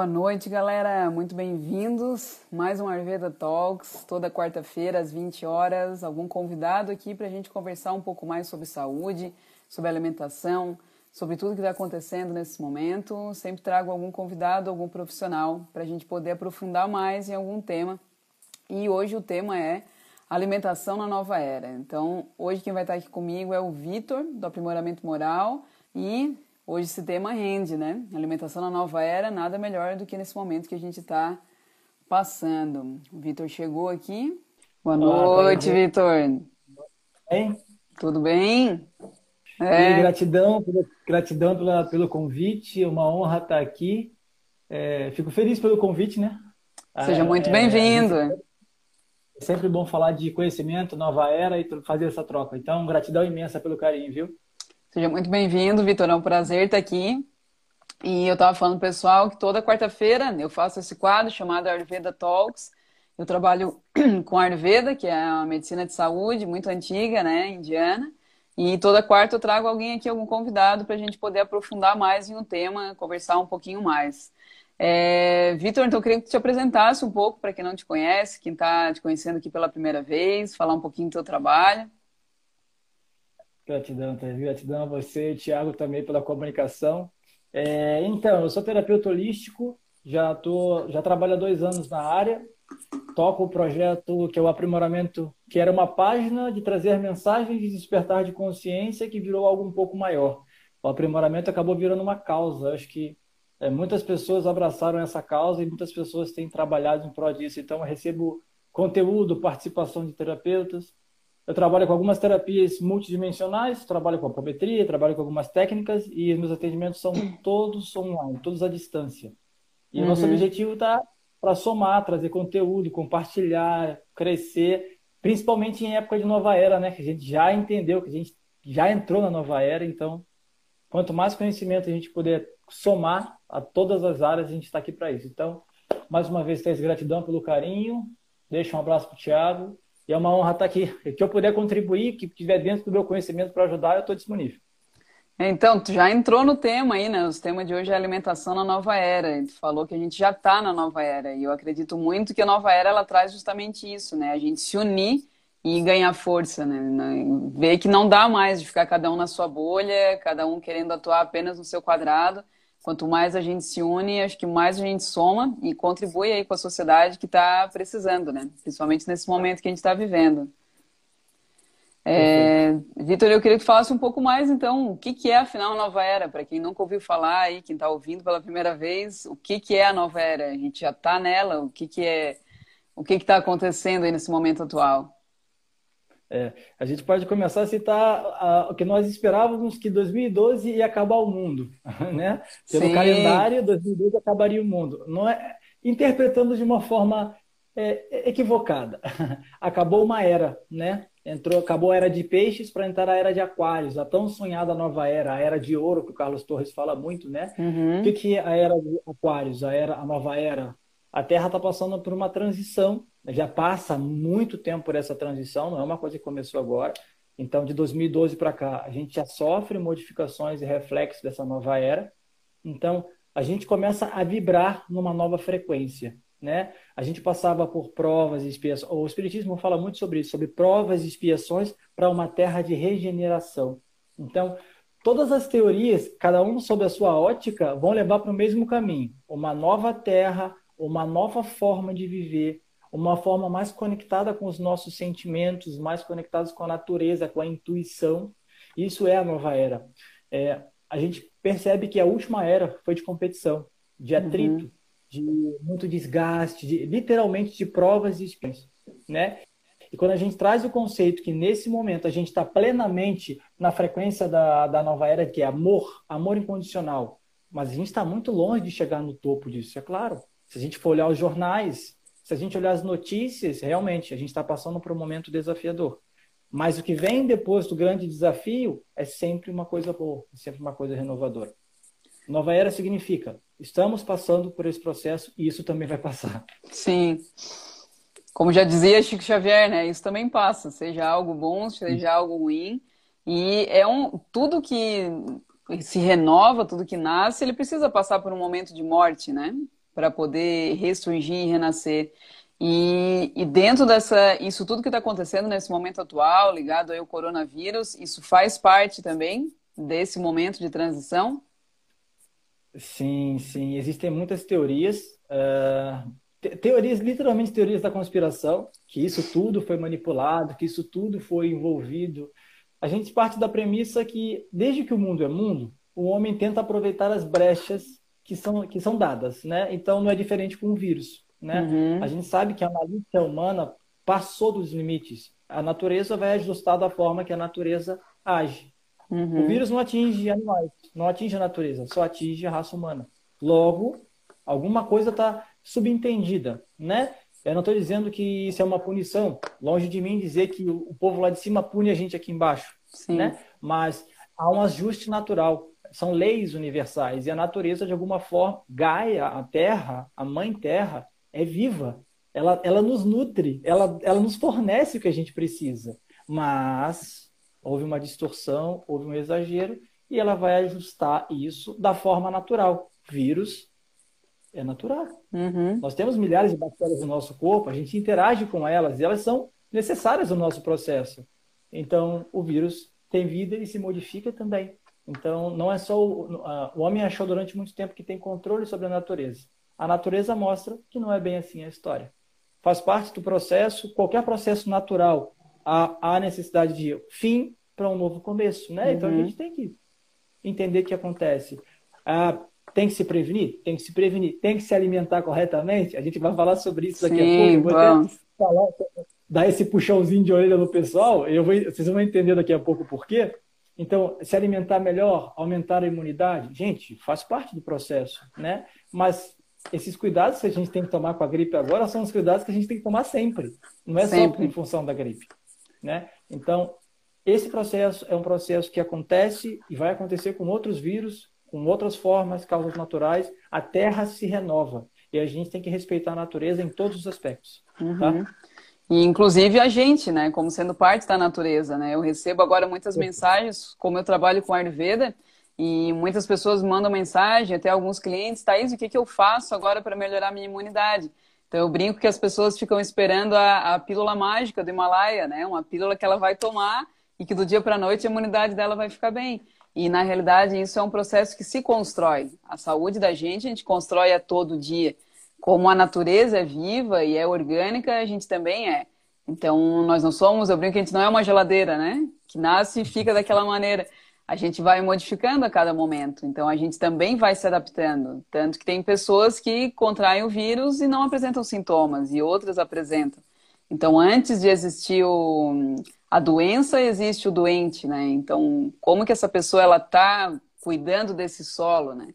Boa noite, galera. Muito bem-vindos. Mais um Arveda Talks, toda quarta-feira às 20 horas. Algum convidado aqui para a gente conversar um pouco mais sobre saúde, sobre alimentação, sobre tudo que está acontecendo nesse momento. Sempre trago algum convidado, algum profissional para a gente poder aprofundar mais em algum tema. E hoje o tema é alimentação na nova era. Então, hoje quem vai estar aqui comigo é o Vitor, do Aprimoramento Moral, e Hoje esse tema rende, né? Alimentação na nova era, nada melhor do que nesse momento que a gente está passando. O Vitor chegou aqui. Boa noite, Vitor. Bem? Tudo bem? É. gratidão, gratidão pela, pelo convite, uma honra estar aqui. É, fico feliz pelo convite, né? Seja muito é, bem-vindo. É sempre bom falar de conhecimento, nova era e fazer essa troca. Então, gratidão imensa pelo carinho, viu? Seja muito bem-vindo, Vitor. É um prazer estar aqui. E eu estava falando, pessoal, que toda quarta-feira eu faço esse quadro chamado Ayurveda Talks. Eu trabalho com Ayurveda, que é uma medicina de saúde muito antiga, né, indiana. E toda quarta eu trago alguém aqui, algum convidado, para a gente poder aprofundar mais em um tema, conversar um pouquinho mais. É, Vitor, então eu queria que te apresentasse um pouco para quem não te conhece, quem está te conhecendo aqui pela primeira vez, falar um pouquinho do teu trabalho. Gratidão. Gratidão a você, Tiago, também pela comunicação. É, então, eu sou terapeuta holístico, já, tô, já trabalho há dois anos na área, toco o projeto que é o aprimoramento, que era uma página de trazer mensagens de despertar de consciência que virou algo um pouco maior. O aprimoramento acabou virando uma causa. Acho que é, muitas pessoas abraçaram essa causa e muitas pessoas têm trabalhado em prol disso. Então, eu recebo conteúdo, participação de terapeutas, eu trabalho com algumas terapias multidimensionais, trabalho com apometria, trabalho com algumas técnicas e os meus atendimentos são todos online, todos à distância. E uhum. o nosso uhum. objetivo está para somar, trazer conteúdo, compartilhar, crescer, principalmente em época de nova era, né? Que a gente já entendeu, que a gente já entrou na nova era, então quanto mais conhecimento a gente puder somar a todas as áreas, a gente está aqui para isso. Então, mais uma vez, Thaís, gratidão pelo carinho. Deixa um abraço para o Thiago e é uma honra estar aqui. Que eu puder contribuir, que estiver dentro do meu conhecimento para ajudar, eu estou disponível. Então, tu já entrou no tema aí, né? O tema de hoje é alimentação na nova era. Tu falou que a gente já está na nova era. E eu acredito muito que a nova era ela traz justamente isso, né? A gente se unir e ganhar força, né? Ver que não dá mais de ficar cada um na sua bolha, cada um querendo atuar apenas no seu quadrado Quanto mais a gente se une, acho que mais a gente soma e contribui aí com a sociedade que está precisando, né? Principalmente nesse momento que a gente está vivendo. É, Vitor, eu queria que falasse um pouco mais, então, o que, que é afinal a nova era? Para quem nunca ouviu falar aí, quem está ouvindo pela primeira vez, o que, que é a nova era? A gente já está nela? O que, que é? O que está acontecendo aí nesse momento atual? É, a gente pode começar a citar o que nós esperávamos que 2012 ia acabar o mundo, né? Pelo Sim. calendário, 2012 acabaria o mundo. Não é interpretando de uma forma é, equivocada. Acabou uma era, né? Entrou, acabou a era de peixes para entrar a era de aquários, a tão sonhada nova era, a era de ouro que o Carlos Torres fala muito, né? Uhum. O que, que é a era de aquários, a era, a nova era? A Terra está passando por uma transição já passa muito tempo por essa transição, não é uma coisa que começou agora. Então, de 2012 para cá, a gente já sofre modificações e reflexos dessa nova era. Então, a gente começa a vibrar numa nova frequência. Né? A gente passava por provas e expiações. O Espiritismo fala muito sobre isso, sobre provas e expiações para uma terra de regeneração. Então, todas as teorias, cada um sob a sua ótica, vão levar para o mesmo caminho: uma nova terra, uma nova forma de viver, uma forma mais conectada com os nossos sentimentos, mais conectados com a natureza, com a intuição. Isso é a nova era. É, a gente percebe que a última era foi de competição, de uhum. atrito, uhum. de muito desgaste, de, literalmente de provas e experiências, né? E quando a gente traz o conceito que nesse momento a gente está plenamente na frequência da, da nova era, que é amor, amor incondicional, mas a gente está muito longe de chegar no topo disso, é claro. Se a gente for olhar os jornais, se a gente olhar as notícias, realmente a gente está passando por um momento desafiador. Mas o que vem depois do grande desafio é sempre uma coisa boa, é sempre uma coisa renovadora. Nova era significa estamos passando por esse processo e isso também vai passar. Sim. Como já dizia Chico Xavier, né? Isso também passa, seja algo bom, seja algo ruim. E é um tudo que se renova, tudo que nasce, ele precisa passar por um momento de morte, né? Para poder ressurgir e renascer. E, e, dentro dessa, isso tudo que está acontecendo nesse momento atual, ligado ao coronavírus, isso faz parte também desse momento de transição? Sim, sim. Existem muitas teorias, uh, te teorias, literalmente teorias da conspiração, que isso tudo foi manipulado, que isso tudo foi envolvido. A gente parte da premissa que, desde que o mundo é mundo, o homem tenta aproveitar as brechas que são, que são dadas, né? Então não é diferente com o vírus, né? Uhum. A gente sabe que a malícia humana passou dos limites. A natureza vai ajustar da forma que a natureza age. Uhum. O vírus não atinge animais, não atinge a natureza, só atinge a raça humana. Logo, alguma coisa está subentendida, né? Eu não estou dizendo que isso é uma punição. Longe de mim dizer que o povo lá de cima pune a gente aqui embaixo, Sim. né? Mas há um ajuste natural são leis universais e a natureza de alguma forma Gaia, a Terra, a Mãe Terra é viva. Ela, ela nos nutre, ela, ela nos fornece o que a gente precisa. Mas houve uma distorção, houve um exagero e ela vai ajustar isso da forma natural. Vírus é natural. Uhum. Nós temos milhares de bactérias no nosso corpo, a gente interage com elas e elas são necessárias no nosso processo. Então, o vírus tem vida e se modifica também. Então, não é só o, o homem achou durante muito tempo que tem controle sobre a natureza. A natureza mostra que não é bem assim a história. Faz parte do processo, qualquer processo natural, há, há necessidade de fim para um novo começo, né? Uhum. Então a uhum. gente tem que entender o que acontece. Ah, tem que se prevenir? Tem que se prevenir. Tem que se alimentar corretamente? A gente vai falar sobre isso daqui Sim, a pouco. Eu vou falar, dar esse puxãozinho de orelha no pessoal. Eu vou, vocês vão entender daqui a pouco por quê. Então, se alimentar melhor, aumentar a imunidade, gente, faz parte do processo, né? Mas esses cuidados que a gente tem que tomar com a gripe agora são os cuidados que a gente tem que tomar sempre. Não é sempre. só em função da gripe, né? Então, esse processo é um processo que acontece e vai acontecer com outros vírus, com outras formas, causas naturais. A Terra se renova e a gente tem que respeitar a natureza em todos os aspectos, tá? uhum. tá? E inclusive a gente, né, como sendo parte da natureza, né? Eu recebo agora muitas mensagens, como eu trabalho com Ayurveda, e muitas pessoas mandam mensagem, até alguns clientes, Thaís, o que, que eu faço agora para melhorar a minha imunidade? Então eu brinco que as pessoas ficam esperando a, a pílula mágica do Himalaia, né? Uma pílula que ela vai tomar e que do dia para a noite a imunidade dela vai ficar bem. E na realidade isso é um processo que se constrói. A saúde da gente a gente constrói a todo dia como a natureza é viva e é orgânica, a gente também é. Então, nós não somos, eu brinco que a gente não é uma geladeira, né? Que nasce e fica daquela maneira. A gente vai modificando a cada momento. Então, a gente também vai se adaptando. Tanto que tem pessoas que contraem o vírus e não apresentam sintomas, e outras apresentam. Então, antes de existir o, a doença, existe o doente, né? Então, como que essa pessoa ela está cuidando desse solo, né?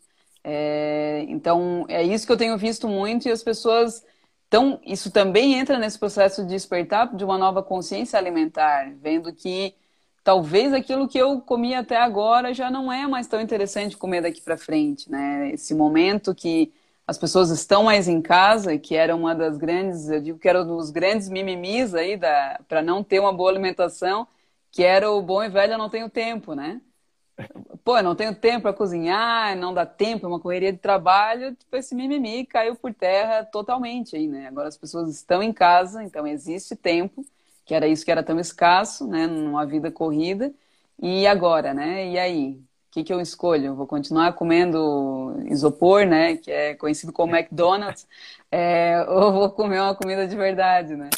É, então, é isso que eu tenho visto muito e as pessoas. Então, isso também entra nesse processo de despertar de uma nova consciência alimentar, vendo que talvez aquilo que eu comi até agora já não é mais tão interessante comer daqui para frente, né? Esse momento que as pessoas estão mais em casa, que era uma das grandes, eu digo que era um dos grandes mimimis aí para não ter uma boa alimentação, que era o bom e velho eu não tenho tempo, né? Pô, não tenho tempo para cozinhar, não dá tempo, é uma correria de trabalho, tipo, esse mimimi caiu por terra totalmente aí, né? Agora as pessoas estão em casa, então existe tempo, que era isso que era tão escasso, né, numa vida corrida. E agora, né? E aí? O que, que eu escolho? vou continuar comendo isopor, né? Que é conhecido como McDonald's, é, ou vou comer uma comida de verdade, né?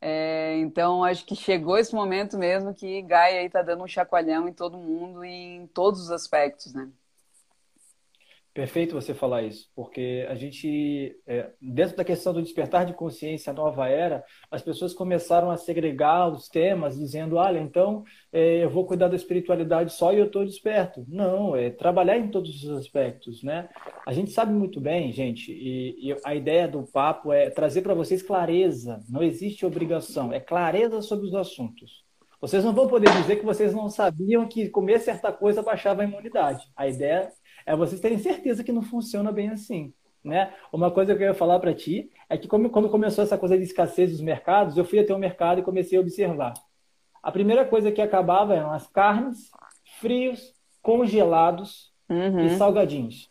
É, então, acho que chegou esse momento mesmo que Gaia está dando um chacoalhão em todo mundo em todos os aspectos, né? Perfeito você falar isso, porque a gente, é, dentro da questão do despertar de consciência, nova era, as pessoas começaram a segregar os temas, dizendo: olha, então é, eu vou cuidar da espiritualidade só e eu estou desperto. Não, é trabalhar em todos os aspectos, né? A gente sabe muito bem, gente, e, e a ideia do papo é trazer para vocês clareza, não existe obrigação, é clareza sobre os assuntos. Vocês não vão poder dizer que vocês não sabiam que comer certa coisa baixava a imunidade. A ideia é vocês terem certeza que não funciona bem assim. Né? Uma coisa que eu ia falar para ti é que como, quando começou essa coisa de escassez dos mercados, eu fui até o mercado e comecei a observar. A primeira coisa que acabava eram as carnes, frios, congelados uhum. e salgadinhos.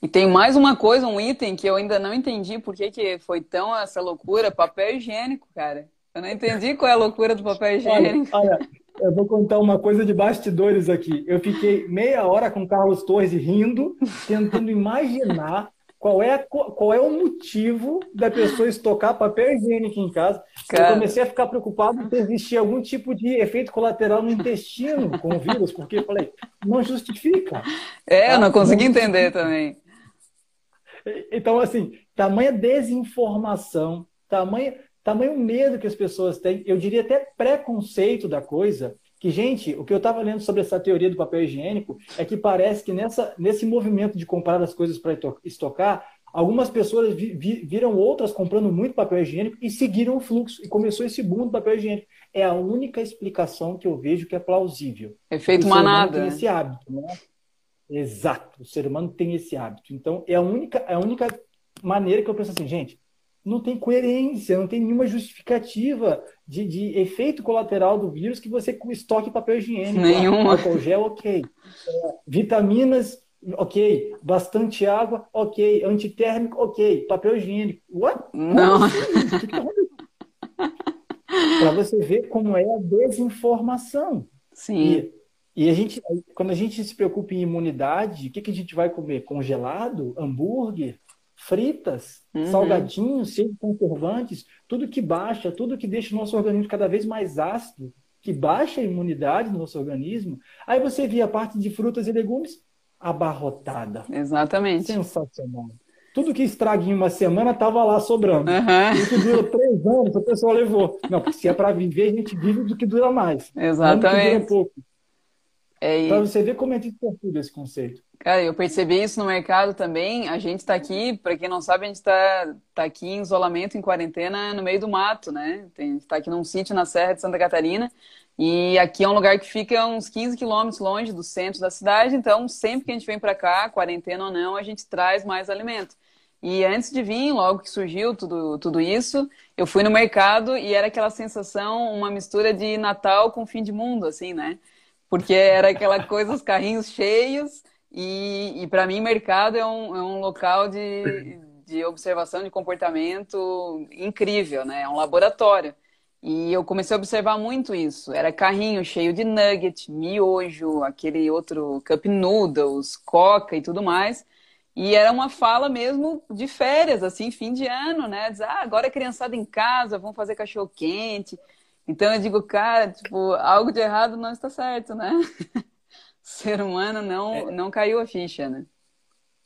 E tem mais uma coisa, um item que eu ainda não entendi por que, que foi tão essa loucura, papel higiênico, cara. Eu não entendi qual é a loucura do papel higiênico. Olha, olha, eu vou contar uma coisa de bastidores aqui. Eu fiquei meia hora com o Carlos Torres rindo, tentando imaginar qual é, qual é o motivo da pessoa estocar papel higiênico em casa. Cara... Eu comecei a ficar preocupado se existia algum tipo de efeito colateral no intestino com o vírus, porque eu falei, não justifica. É, tá? eu não consegui não entender também. Então, assim, tamanha desinformação, tamanho, tamanho medo que as pessoas têm, eu diria até preconceito da coisa, que, gente, o que eu estava lendo sobre essa teoria do papel higiênico é que parece que nessa, nesse movimento de comprar as coisas para estocar, algumas pessoas vi, vi, viram outras comprando muito papel higiênico e seguiram o fluxo, e começou esse boom do papel higiênico. É a única explicação que eu vejo que é plausível. Efeito manada. Tem esse hábito, né? Exato, o ser humano tem esse hábito. Então, é a única, é a única maneira que eu penso assim, gente, não tem coerência, não tem nenhuma justificativa de, de efeito colateral do vírus que você estoque papel higiênico. Nenhuma. Álcool gel, ok. É, vitaminas, ok. Bastante água, ok. Antitérmico, ok. Papel higiênico. What? Não. Para você ver como é a desinformação. Sim. E, e a gente, quando a gente se preocupa em imunidade, o que, que a gente vai comer? Congelado? Hambúrguer? Fritas? Uhum. Salgadinhos? Cheios de conservantes? Tudo que baixa, tudo que deixa o nosso organismo cada vez mais ácido, que baixa a imunidade do nosso organismo. Aí você via a parte de frutas e legumes abarrotada. Exatamente. Sensacional. Tudo que estraga em uma semana estava lá sobrando. Uhum. O que dura três anos, a pessoa levou. Não, porque se é para viver, a gente vive do que dura mais. Exatamente. Não do que dura pouco. É Para você ver como é distorcido esse conceito. Cara, eu percebi isso no mercado também. A gente está aqui, para quem não sabe, a gente está tá aqui em isolamento, em quarentena, no meio do mato, né? Tem, a gente está aqui num sítio na Serra de Santa Catarina. E aqui é um lugar que fica uns 15 quilômetros longe do centro da cidade. Então, sempre que a gente vem para cá, quarentena ou não, a gente traz mais alimento. E antes de vir, logo que surgiu tudo, tudo isso, eu fui no mercado e era aquela sensação, uma mistura de Natal com fim de mundo, assim, né? Porque era aquela coisa, os carrinhos cheios, e, e para mim, mercado é um, é um local de, de observação de comportamento incrível, né? É um laboratório. E eu comecei a observar muito isso. Era carrinho cheio de nugget, miojo, aquele outro cup noodles, coca e tudo mais. E era uma fala mesmo de férias, assim, fim de ano, né? Diz, ah, agora é criançada em casa, vamos fazer cachorro quente. Então eu digo, cara, tipo, algo de errado não está certo, né? o ser humano não, é, não caiu a ficha, né?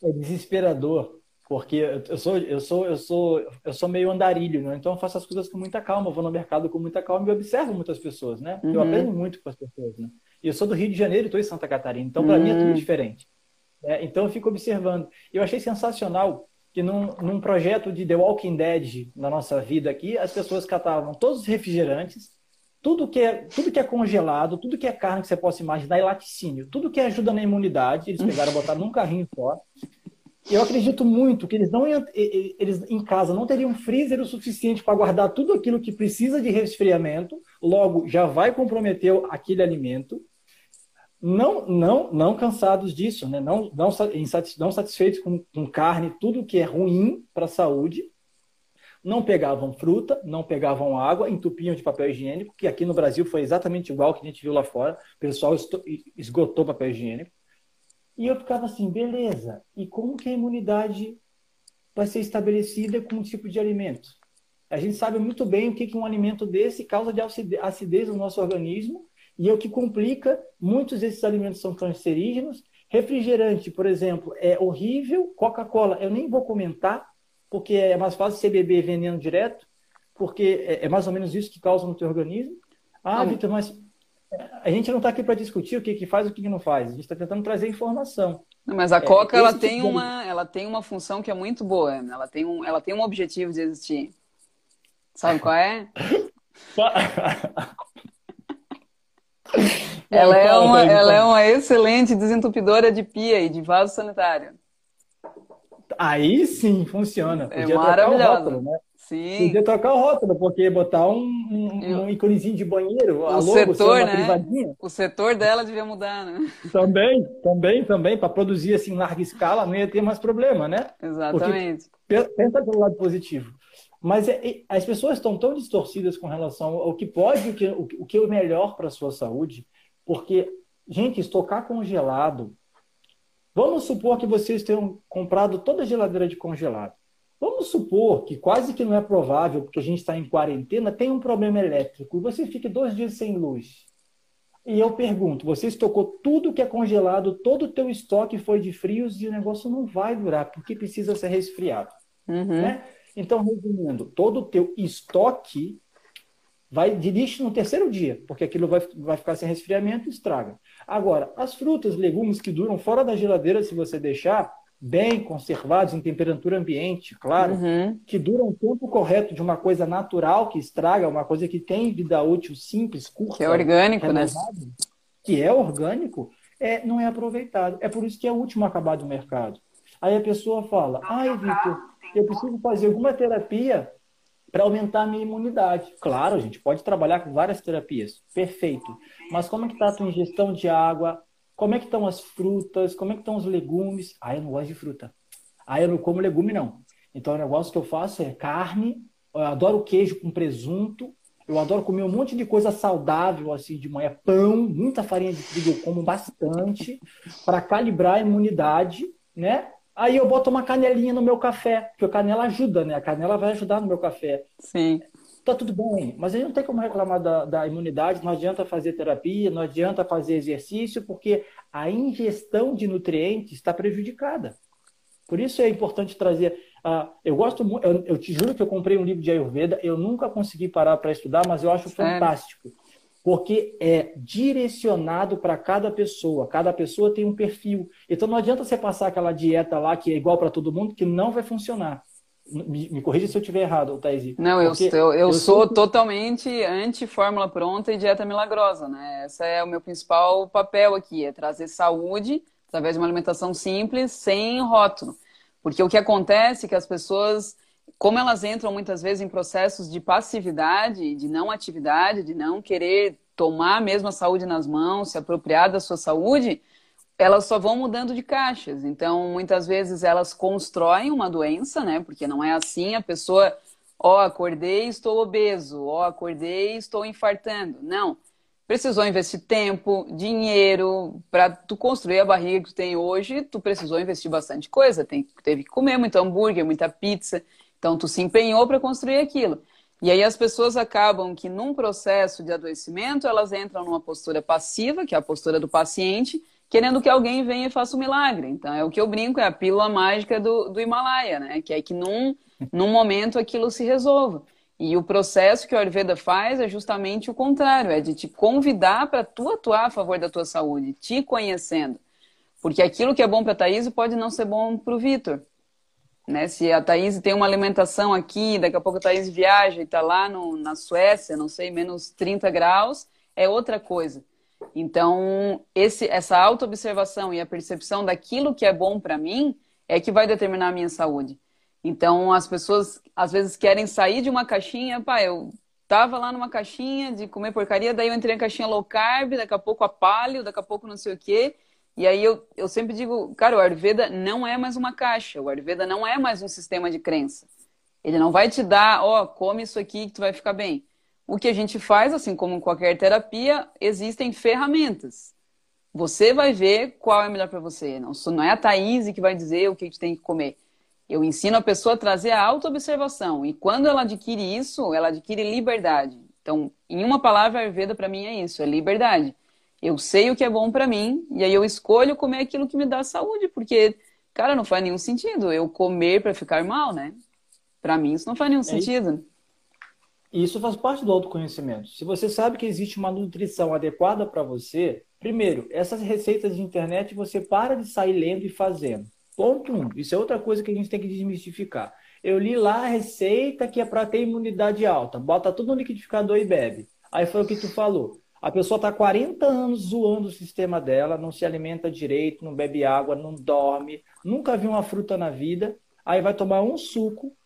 É desesperador, porque eu sou, eu sou, eu sou, eu sou meio andarilho, né? Então eu faço as coisas com muita calma, eu vou no mercado com muita calma e observo muitas pessoas, né? Uhum. Eu aprendo muito com as pessoas, né? E eu sou do Rio de Janeiro e estou em Santa Catarina, então para uhum. mim é tudo uhum. diferente. É, então eu fico observando. Eu achei sensacional que num, num projeto de The Walking Dead na nossa vida aqui, as pessoas catavam todos os refrigerantes, tudo que é, tudo que é congelado, tudo que é carne que você possa imaginar e laticínio, tudo que ajuda na imunidade, eles pegaram e botaram num carrinho só. Eu acredito muito que eles não eles em casa não teriam freezer o suficiente para guardar tudo aquilo que precisa de resfriamento, logo já vai comprometer aquele alimento não, não, não cansados disso, né? não, não, não satisfeitos com, com carne, tudo que é ruim para a saúde, não pegavam fruta, não pegavam água, entupiam de papel higiênico, que aqui no Brasil foi exatamente igual que a gente viu lá fora, o pessoal esgotou papel higiênico. E eu ficava assim, beleza, e como que a imunidade vai ser estabelecida com um tipo de alimento? A gente sabe muito bem o que, que um alimento desse causa de acidez no nosso organismo e é o que complica, muitos desses alimentos são cancerígenos. Refrigerante, por exemplo, é horrível. Coca-Cola, eu nem vou comentar, porque é mais fácil você beber veneno direto, porque é, é mais ou menos isso que causa no teu organismo. Ah, Vitor, mas a gente não está aqui para discutir o que, que faz e o que, que não faz. A gente está tentando trazer informação. mas a é, Coca é, ela tem tipo uma, ela tem uma função que é muito boa. Ela tem um, ela tem um objetivo de existir. Sabe qual é? ela, é uma, ela é uma excelente desentupidora de pia e de vaso sanitário. Aí sim funciona. É Podia é maravilhoso. né? Sim. Podia trocar o rótulo, porque botar um, um, um íconezinho de banheiro, o logo, setor, né? Privadinha. O setor dela devia mudar, né? Também, também, também, para produzir assim em larga escala, não ia ter mais problema, né? Exatamente. Porque, pensa pelo lado positivo. Mas é, é, as pessoas estão tão distorcidas com relação ao que pode o que, o, que é o melhor para a sua saúde, porque, gente, estocar congelado. Vamos supor que vocês tenham comprado toda a geladeira de congelado. Vamos supor que quase que não é provável, porque a gente está em quarentena, tem um problema elétrico e você fique dois dias sem luz. E eu pergunto, você estocou tudo que é congelado, todo o teu estoque foi de frios e o negócio não vai durar, porque precisa ser resfriado. Uhum. Né? Então, resumindo, todo o teu estoque vai de lixo no terceiro dia, porque aquilo vai, vai ficar sem resfriamento e estraga. Agora, as frutas, legumes que duram fora da geladeira, se você deixar, bem conservados em temperatura ambiente, claro, uhum. que duram o tempo correto de uma coisa natural que estraga, uma coisa que tem vida útil simples, curta. Que é orgânico, né? Que é orgânico, é, não é aproveitado. É por isso que é o último a acabar do mercado. Aí a pessoa fala, ai, Vitor, eu preciso fazer alguma terapia para aumentar a minha imunidade. Claro, a gente pode trabalhar com várias terapias, perfeito. Mas como é que está a tua ingestão de água, como é que estão as frutas? Como é que estão os legumes? Ah, eu não gosto de fruta. Ah, eu não como legume, não. Então, o negócio que eu faço é carne, eu adoro queijo com presunto, eu adoro comer um monte de coisa saudável, assim, de manhã. Pão, muita farinha de trigo, eu como bastante, para calibrar a imunidade, né? Aí eu boto uma canelinha no meu café, porque a canela ajuda, né? A canela vai ajudar no meu café. Sim tá tudo bem, mas a gente não tem como reclamar da, da, imunidade, não adianta fazer terapia, não adianta fazer exercício, porque a ingestão de nutrientes está prejudicada. Por isso é importante trazer. Uh, eu gosto muito, eu, eu, te juro que eu comprei um livro de Ayurveda, eu nunca consegui parar para estudar, mas eu acho Sério? fantástico. Porque é direcionado para cada pessoa. Cada pessoa tem um perfil. Então não adianta você passar aquela dieta lá que é igual para todo mundo, que não vai funcionar. Me, me corrija se eu estiver errado, Thaís. Não, eu, eu, eu, eu sou totalmente anti-fórmula pronta e dieta milagrosa, né? Esse é o meu principal papel aqui, é trazer saúde através de uma alimentação simples, sem rótulo. Porque o que acontece é que as pessoas, como elas entram muitas vezes em processos de passividade, de não atividade, de não querer tomar mesmo a saúde nas mãos, se apropriar da sua saúde, elas só vão mudando de caixas. Então, muitas vezes elas constroem uma doença, né? Porque não é assim, a pessoa, ó, oh, acordei, estou obeso, ó, oh, acordei, estou infartando. Não. Precisou investir tempo, dinheiro para tu construir a barriga que tu tem hoje, tu precisou investir bastante coisa, tem, teve que comer muito hambúrguer, muita pizza. Então tu se empenhou para construir aquilo. E aí as pessoas acabam que num processo de adoecimento, elas entram numa postura passiva, que é a postura do paciente, querendo que alguém venha e faça um milagre. Então, é o que eu brinco, é a pílula mágica do, do Himalaia, né? Que é que num, num momento aquilo se resolva. E o processo que o Ayurveda faz é justamente o contrário, é de te convidar para tu atuar a favor da tua saúde, te conhecendo. Porque aquilo que é bom para a Thaís pode não ser bom para o Vitor. Né? Se a Thaís tem uma alimentação aqui, daqui a pouco a Thaís viaja e está lá no, na Suécia, não sei, menos 30 graus, é outra coisa. Então, esse, essa autoobservação e a percepção daquilo que é bom para mim é que vai determinar a minha saúde. Então, as pessoas às vezes querem sair de uma caixinha, pá, eu tava lá numa caixinha de comer porcaria, daí eu entrei na caixinha low carb, daqui a pouco a paleo, daqui a pouco não sei o quê. E aí eu, eu sempre digo, cara, o Ayurveda não é mais uma caixa, o Ayurveda não é mais um sistema de crença. Ele não vai te dar, ó, oh, come isso aqui que tu vai ficar bem. O que a gente faz, assim como em qualquer terapia, existem ferramentas. Você vai ver qual é melhor para você. Não, não é a Thaís que vai dizer o que gente tem que comer. Eu ensino a pessoa a trazer a autoobservação. E quando ela adquire isso, ela adquire liberdade. Então, em uma palavra, a Ayurveda para mim é isso, é liberdade. Eu sei o que é bom para mim e aí eu escolho comer aquilo que me dá saúde, porque, cara, não faz nenhum sentido eu comer para ficar mal, né? Para mim isso não faz nenhum é sentido. Isso. E isso faz parte do autoconhecimento. Se você sabe que existe uma nutrição adequada para você, primeiro, essas receitas de internet você para de sair lendo e fazendo. Ponto um. Isso é outra coisa que a gente tem que desmistificar. Eu li lá a receita que é para ter imunidade alta. Bota tudo no liquidificador e bebe. Aí foi o que tu falou. A pessoa está 40 anos zoando o sistema dela, não se alimenta direito, não bebe água, não dorme, nunca viu uma fruta na vida, aí vai tomar um suco,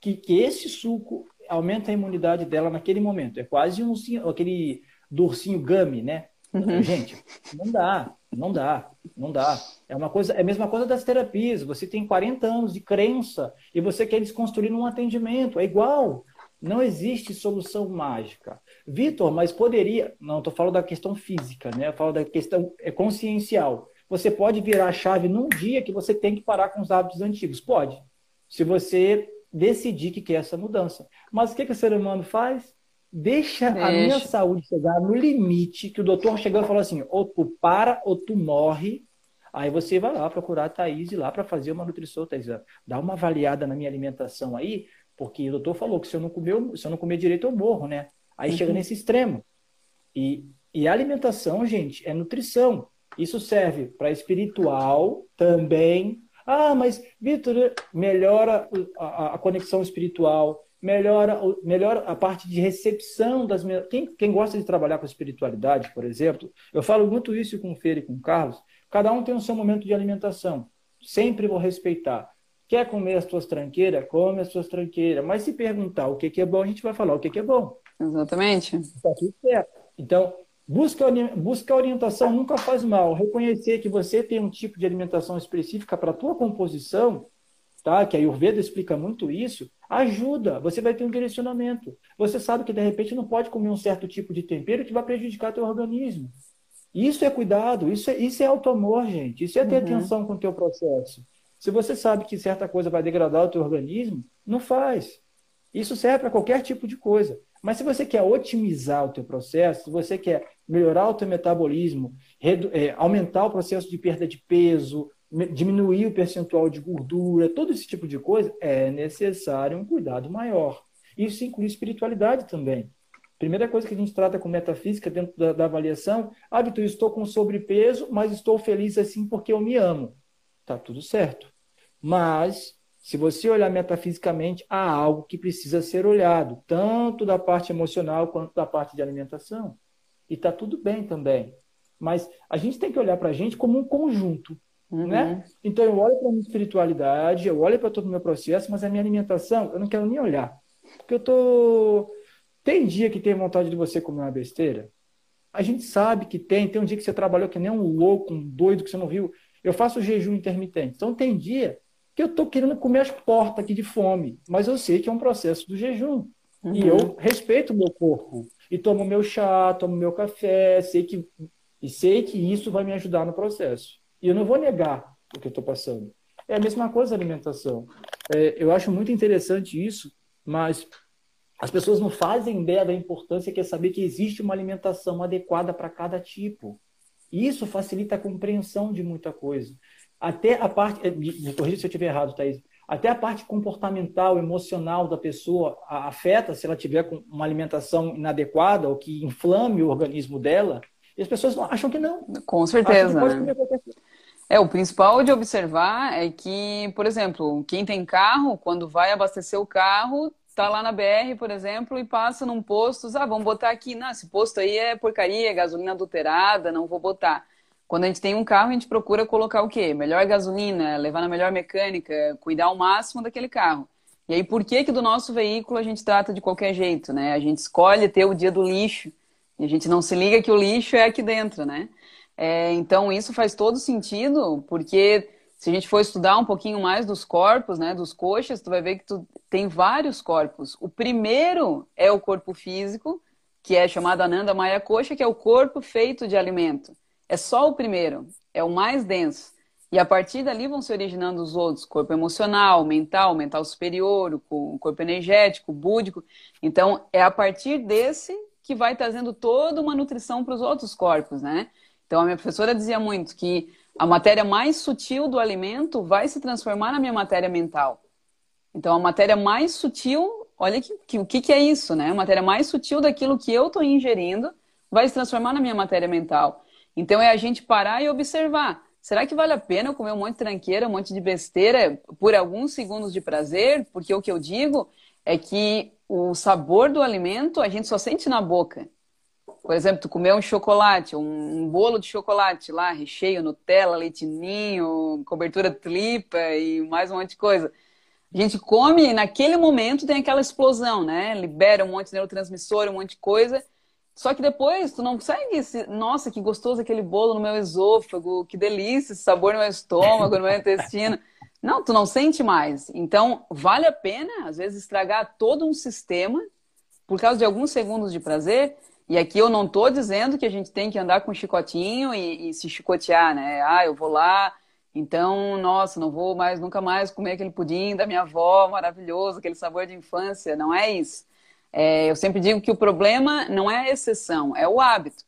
que, que esse suco aumenta a imunidade dela naquele momento. É quase um aquele dorsinho gummy, né? Uhum. Gente, não dá, não dá, não dá. É uma coisa, é a mesma coisa das terapias. Você tem 40 anos de crença e você quer desconstruir um atendimento. É igual. Não existe solução mágica. Vitor, mas poderia. Não, estou falando da questão física, né? Eu falo da questão é consciencial. Você pode virar a chave num dia que você tem que parar com os hábitos antigos. Pode. Se você decidir que quer essa mudança. Mas o que, que o ser humano faz? Deixa, Deixa, a minha saúde chegar no limite que o doutor chegou e falou assim: ou tu para ou tu morre. Aí você vai lá procurar a Thaís lá para fazer uma nutrição, Thaís. Dá uma avaliada na minha alimentação aí, porque o doutor falou que se eu não comer, se eu não comer direito, eu morro, né? Aí uhum. chega nesse extremo. E, e a alimentação, gente, é nutrição. Isso serve para espiritual também. Ah, mas, Vitor, melhora a, a conexão espiritual, melhora, melhora a parte de recepção das. Quem, quem gosta de trabalhar com espiritualidade, por exemplo, eu falo muito isso com o Fer e com o Carlos. Cada um tem o seu momento de alimentação. Sempre vou respeitar. Quer comer as tuas tranqueiras? Come as tuas tranqueiras. Mas se perguntar o que, que é bom, a gente vai falar o que, que é bom. Exatamente. Está tudo certo. Então, busca, busca orientação nunca faz mal. Reconhecer que você tem um tipo de alimentação específica para a tua composição, tá? que a Ayurveda explica muito isso, Ajuda, você vai ter um direcionamento. Você sabe que de repente não pode comer um certo tipo de tempero que vai prejudicar teu organismo. Isso é cuidado, isso é, isso é auto-amor, gente. Isso é ter uhum. atenção com o teu processo. Se você sabe que certa coisa vai degradar o teu organismo, não faz. Isso serve para qualquer tipo de coisa. Mas se você quer otimizar o teu processo, se você quer melhorar o teu metabolismo, é, aumentar o processo de perda de peso, diminuir o percentual de gordura, todo esse tipo de coisa, é necessário um cuidado maior. Isso inclui espiritualidade também. Primeira coisa que a gente trata com metafísica dentro da, da avaliação, hábito, eu estou com sobrepeso, mas estou feliz assim porque eu me amo. Tá tudo certo. Mas, se você olhar metafisicamente, há algo que precisa ser olhado, tanto da parte emocional quanto da parte de alimentação. E tá tudo bem também. Mas a gente tem que olhar para a gente como um conjunto. Uhum. Né? Então eu olho para a minha espiritualidade, eu olho para todo o meu processo, mas a minha alimentação eu não quero nem olhar. Porque eu tô. Tem dia que tem vontade de você comer uma besteira? A gente sabe que tem. Tem um dia que você trabalhou que nem um louco, um doido que você não viu. Eu faço jejum intermitente. Então tem dia que eu tô querendo comer as portas aqui de fome, mas eu sei que é um processo do jejum. Uhum. E eu respeito o meu corpo. E tomo meu chá, tomo meu café, sei que, e sei que isso vai me ajudar no processo. E eu não vou negar o que eu estou passando. É a mesma coisa a alimentação. É, eu acho muito interessante isso, mas as pessoas não fazem ideia da importância que é saber que existe uma alimentação adequada para cada tipo. E isso facilita a compreensão de muita coisa. Até a parte, é, me corrija se eu estiver errado, Thaís, até a parte comportamental, emocional da pessoa afeta se ela tiver com uma alimentação inadequada ou que inflame o organismo dela. E as pessoas não acham que não. Com certeza. Né? É, o principal de observar é que, por exemplo, quem tem carro, quando vai abastecer o carro, tá lá na BR, por exemplo, e passa num posto, ah, vamos botar aqui, não, esse posto aí é porcaria, é gasolina adulterada, não vou botar. Quando a gente tem um carro, a gente procura colocar o quê? Melhor gasolina, levar na melhor mecânica, cuidar ao máximo daquele carro. E aí, por que que do nosso veículo a gente trata de qualquer jeito, né? A gente escolhe ter o dia do lixo e a gente não se liga que o lixo é aqui dentro, né? É, então, isso faz todo sentido, porque se a gente for estudar um pouquinho mais dos corpos, né, dos coxas, tu vai ver que tu tem vários corpos. O primeiro é o corpo físico, que é chamado Ananda Maya Coxa, que é o corpo feito de alimento. É só o primeiro, é o mais denso. E a partir dali vão se originando os outros, corpo emocional, mental, mental superior, o corpo energético, búdico. Então, é a partir desse que vai trazendo toda uma nutrição para os outros corpos, né? Então, a minha professora dizia muito que a matéria mais sutil do alimento vai se transformar na minha matéria mental. Então, a matéria mais sutil, olha que, que, o que, que é isso, né? A matéria mais sutil daquilo que eu estou ingerindo vai se transformar na minha matéria mental. Então, é a gente parar e observar. Será que vale a pena eu comer um monte de tranqueira, um monte de besteira por alguns segundos de prazer? Porque o que eu digo é que o sabor do alimento a gente só sente na boca. Por exemplo, tu comer um chocolate, um, bolo de chocolate lá, recheio, Nutella, leitinho, cobertura tripa e mais um monte de coisa. A gente come e naquele momento tem aquela explosão, né? Libera um monte de neurotransmissor, um monte de coisa. Só que depois tu não consegue. Nossa, que gostoso aquele bolo no meu esôfago, que delícia esse sabor no meu estômago, no meu intestino. Não, tu não sente mais. Então, vale a pena, às vezes, estragar todo um sistema por causa de alguns segundos de prazer. E aqui eu não estou dizendo que a gente tem que andar com chicotinho e, e, se chicotear, né? Ah, eu vou lá, então, nossa, não vou mais, nunca mais comer aquele pudim da minha avó, maravilhoso, aquele sabor de infância. Não é isso. É, eu sempre digo que o problema não é a exceção, é o hábito.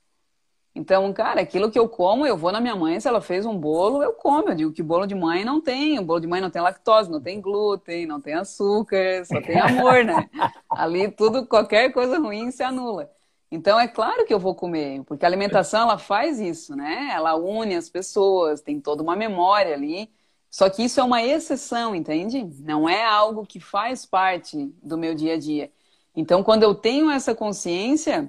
Então, cara, aquilo que eu como, eu vou na minha mãe, se ela fez um bolo, eu como. Eu digo que bolo de mãe não tem. O bolo de mãe não tem lactose, não tem glúten, não tem açúcar, só tem amor, né? Ali tudo, qualquer coisa ruim se anula. Então, é claro que eu vou comer, porque a alimentação, ela faz isso, né? Ela une as pessoas, tem toda uma memória ali. Só que isso é uma exceção, entende? Não é algo que faz parte do meu dia a dia. Então, quando eu tenho essa consciência,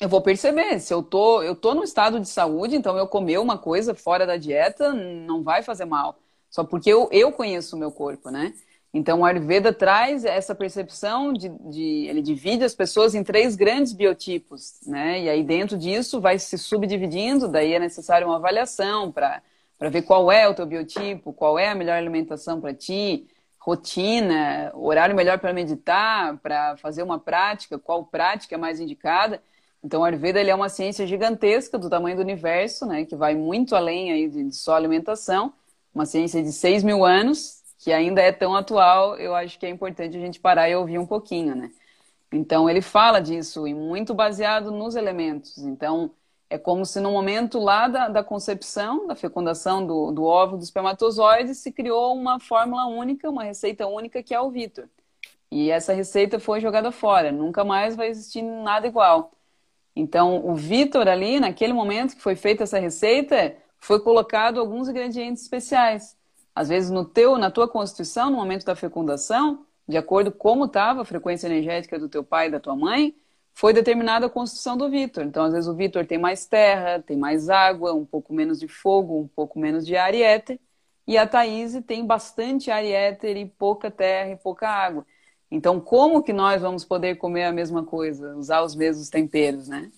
eu vou perceber se eu tô, eu tô no estado de saúde, então eu comer uma coisa fora da dieta não vai fazer mal. Só porque eu, eu conheço o meu corpo, né? Então o Ayurveda traz essa percepção de, de, ele divide as pessoas em três grandes biotipos, né? E aí dentro disso vai se subdividindo, daí é necessário uma avaliação para para ver qual é o teu biotipo, qual é a melhor alimentação para ti, rotina, horário melhor para meditar, para fazer uma prática, qual prática é mais indicada. Então, o Ayurveda ele é uma ciência gigantesca do tamanho do universo, né, que vai muito além aí de, só alimentação, uma ciência de 6 mil anos, que ainda é tão atual, eu acho que é importante a gente parar e ouvir um pouquinho, né? Então, ele fala disso e muito baseado nos elementos. Então, é como se no momento lá da, da concepção, da fecundação do, do óvulo do espermatozoide, se criou uma fórmula única, uma receita única, que é o Vitor. E essa receita foi jogada fora, nunca mais vai existir nada igual. Então, o Vitor ali, naquele momento que foi feita essa receita, foi colocado alguns ingredientes especiais. Às vezes, no teu, na tua constituição, no momento da fecundação, de acordo com como estava a frequência energética do teu pai e da tua mãe, foi determinada a constituição do Vitor. Então, às vezes, o Vitor tem mais terra, tem mais água, um pouco menos de fogo, um pouco menos de ar e éter. E a Thaís tem bastante ar e éter e pouca terra e pouca água. Então, como que nós vamos poder comer a mesma coisa, usar os mesmos temperos, né?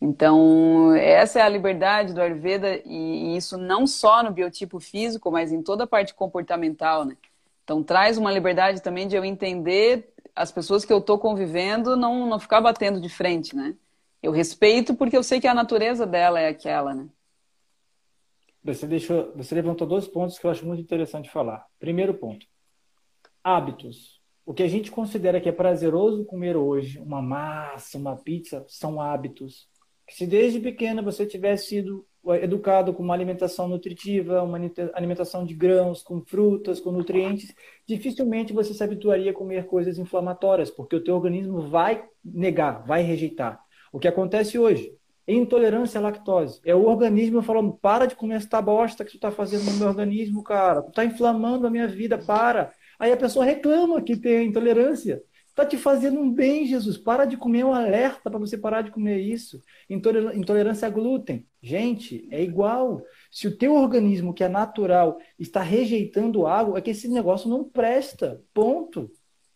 Então, essa é a liberdade do Ayurveda e, isso não só no biotipo físico, mas em toda a parte comportamental, né? Então, traz uma liberdade também de eu entender as pessoas que eu estou convivendo, não, não ficar batendo de frente, né? Eu respeito porque eu sei que a natureza dela é aquela, né? Você deixou, você levantou dois pontos que eu acho muito interessante falar. Primeiro ponto, hábitos. O que a gente considera que é prazeroso comer hoje, uma massa, uma pizza, são hábitos. Se desde pequena você tivesse sido educado com uma alimentação nutritiva, uma alimentação de grãos, com frutas, com nutrientes, dificilmente você se habituaria a comer coisas inflamatórias, porque o teu organismo vai negar, vai rejeitar. O que acontece hoje? Intolerância à lactose. É o organismo falando, para de comer essa bosta que tu está fazendo no meu organismo, cara. Tu está inflamando a minha vida, para. Aí a pessoa reclama que tem intolerância. Está te fazendo um bem, Jesus. Para de comer um alerta para você parar de comer isso. Intolerância a glúten. Gente, é igual. Se o teu organismo, que é natural, está rejeitando algo, é que esse negócio não presta. Ponto.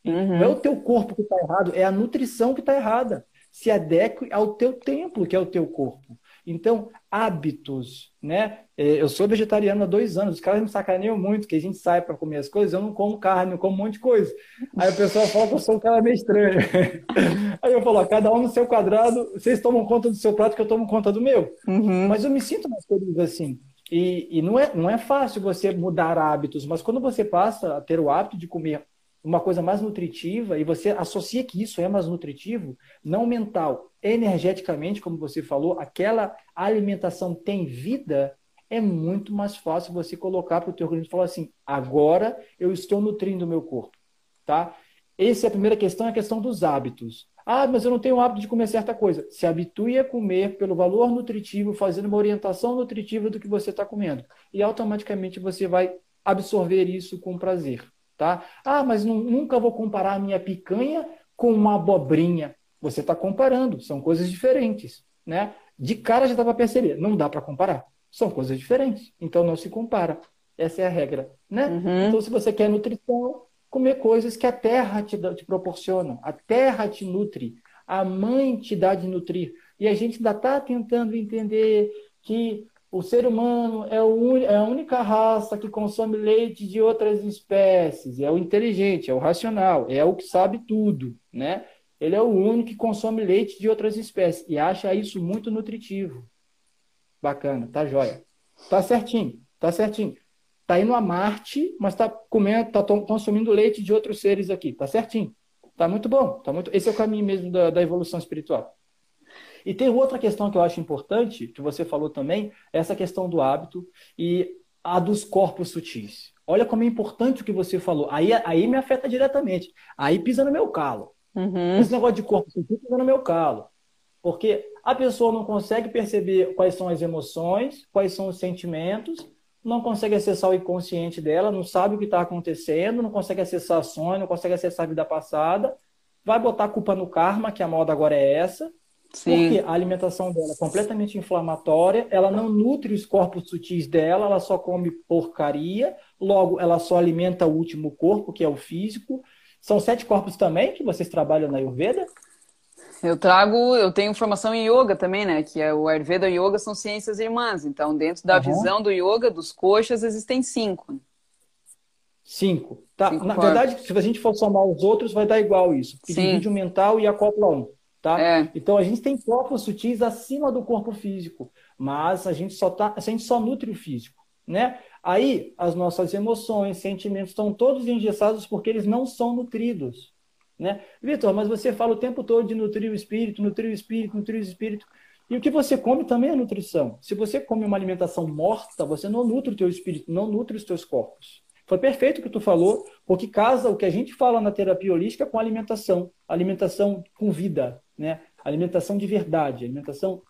Uhum. Não é o teu corpo que está errado, é a nutrição que está errada. Se adeque ao teu templo, que é o teu corpo. Então, hábitos, né? É, eu sou vegetariano há dois anos, os caras me sacaneiam muito, que a gente sai para comer as coisas, eu não como carne, eu como um monte de coisa. Aí o pessoal fala que eu sou um cara meio estranho. Aí eu falo, cada um no seu quadrado, vocês tomam conta do seu prato que eu tomo conta do meu. Uhum. Mas eu me sinto mais feliz assim. E, e não, é, não é fácil você mudar hábitos, mas quando você passa a ter o hábito de comer uma coisa mais nutritiva e você associa que isso é mais nutritivo, não mental, energeticamente, como você falou, aquela alimentação tem vida, é muito mais fácil você colocar para o teu organismo falar assim: agora eu estou nutrindo o meu corpo, tá? Essa é a primeira questão, é a questão dos hábitos. Ah, mas eu não tenho o hábito de comer certa coisa. Se habitue a comer pelo valor nutritivo, fazendo uma orientação nutritiva do que você está comendo. E automaticamente você vai absorver isso com prazer tá? Ah, mas nunca vou comparar a minha picanha com uma abobrinha. Você está comparando, são coisas diferentes. né? De cara já dá para perceber, não dá para comparar. São coisas diferentes, então não se compara. Essa é a regra, né? Uhum. Então, se você quer nutrição, comer coisas que a terra te, te proporciona. A terra te nutre. A mãe te dá de nutrir. E a gente ainda está tentando entender que o ser humano é, o, é, a única raça que consome leite de outras espécies. É o inteligente, é o racional, é o que sabe tudo, né? Ele é o único que consome leite de outras espécies e acha isso muito nutritivo. Bacana, tá joia. Tá certinho, tá certinho. Tá indo a Marte, mas tá comendo, tá consumindo leite de outros seres aqui. Tá certinho. Tá muito bom. Tá muito... Esse é o caminho mesmo da, da evolução espiritual. E tem outra questão que eu acho importante, que você falou também, essa questão do hábito e a dos corpos sutis. Olha como é importante o que você falou. Aí, aí me afeta diretamente. Aí pisa no meu calo. Uhum. Esse negócio de corpo sutil pisa no meu calo. Porque a pessoa não consegue perceber quais são as emoções, quais são os sentimentos, não consegue acessar o inconsciente dela, não sabe o que está acontecendo, não consegue acessar sonho, não consegue acessar a vida passada, vai botar a culpa no karma, que a moda agora é essa, Sim. porque a alimentação dela é completamente inflamatória, ela não nutre os corpos sutis dela, ela só come porcaria, logo ela só alimenta o último corpo, que é o físico. São sete corpos também que vocês trabalham na Ayurveda? Eu trago, eu tenho formação em yoga também, né? Que é o Ayurveda e o Yoga são ciências irmãs. Então, dentro da uhum. visão do yoga, dos coxas, existem cinco. Cinco. Tá. Cinco Na corpos. verdade, se a gente for somar os outros, vai dar igual isso. Porque divide o mental e acopla um. Tá? É. Então a gente tem corpos sutis acima do corpo físico, mas a gente só tá, a gente só nutre o físico, né? Aí as nossas emoções, sentimentos estão todos engessados porque eles não são nutridos. Né? Vitor, mas você fala o tempo todo de nutrir o espírito, nutrir o espírito, nutrir o espírito. E o que você come também é nutrição. Se você come uma alimentação morta, você não nutre o teu espírito, não nutre os teus corpos. Foi perfeito o que tu falou, porque casa o que a gente fala na terapia holística com alimentação. Alimentação com vida, né? Alimentação de verdade, alimentação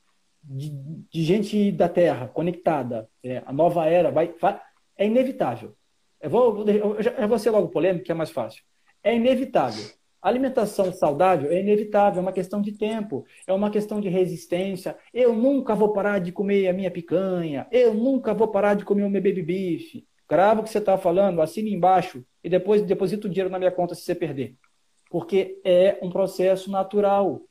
de, de gente da Terra, conectada. É, a nova era vai, vai é inevitável. Eu vou, eu, já, eu vou ser logo polêmico, que é mais fácil. É inevitável. Alimentação saudável é inevitável, é uma questão de tempo, é uma questão de resistência. Eu nunca vou parar de comer a minha picanha, eu nunca vou parar de comer o meu baby beef. Grava o que você está falando, assine embaixo e depois deposita o dinheiro na minha conta se você perder. Porque é um processo natural.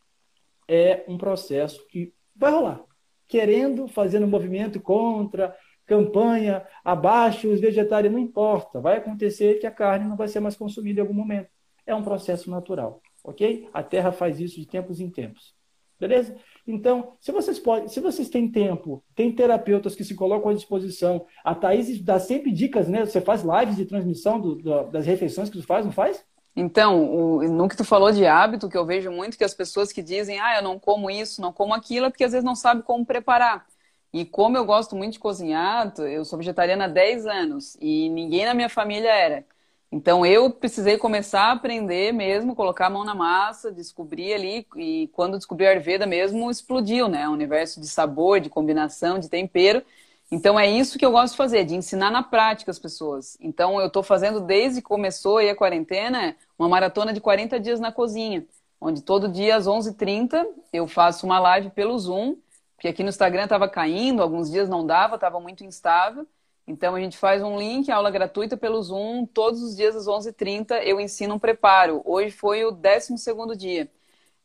É um processo que vai rolar. Querendo, fazendo movimento contra, campanha, abaixo os vegetarianos, não importa. Vai acontecer que a carne não vai ser mais consumida em algum momento. É um processo natural, ok? A Terra faz isso de tempos em tempos. Beleza? Então, se vocês podem, se vocês têm tempo, tem terapeutas que se colocam à disposição. A Thaís dá sempre dicas, né? Você faz lives de transmissão do, do, das refeições que você faz, não faz? Então, o, no que tu falou de hábito, que eu vejo muito que as pessoas que dizem, ah, eu não como isso, não como aquilo, é porque às vezes não sabe como preparar. E como eu gosto muito de cozinhar, eu sou vegetariana há 10 anos e ninguém na minha família era. Então eu precisei começar a aprender mesmo, colocar a mão na massa, descobrir ali, e quando descobri a Ayurveda mesmo, explodiu, né? O universo de sabor, de combinação, de tempero. Então é isso que eu gosto de fazer, de ensinar na prática as pessoas. Então eu estou fazendo desde que começou a quarentena, uma maratona de 40 dias na cozinha, onde todo dia às 11h30 eu faço uma live pelo Zoom, porque aqui no Instagram estava caindo, alguns dias não dava, estava muito instável. Então a gente faz um link, aula gratuita pelo Zoom, todos os dias às 11h30 eu ensino um preparo. Hoje foi o 12 dia.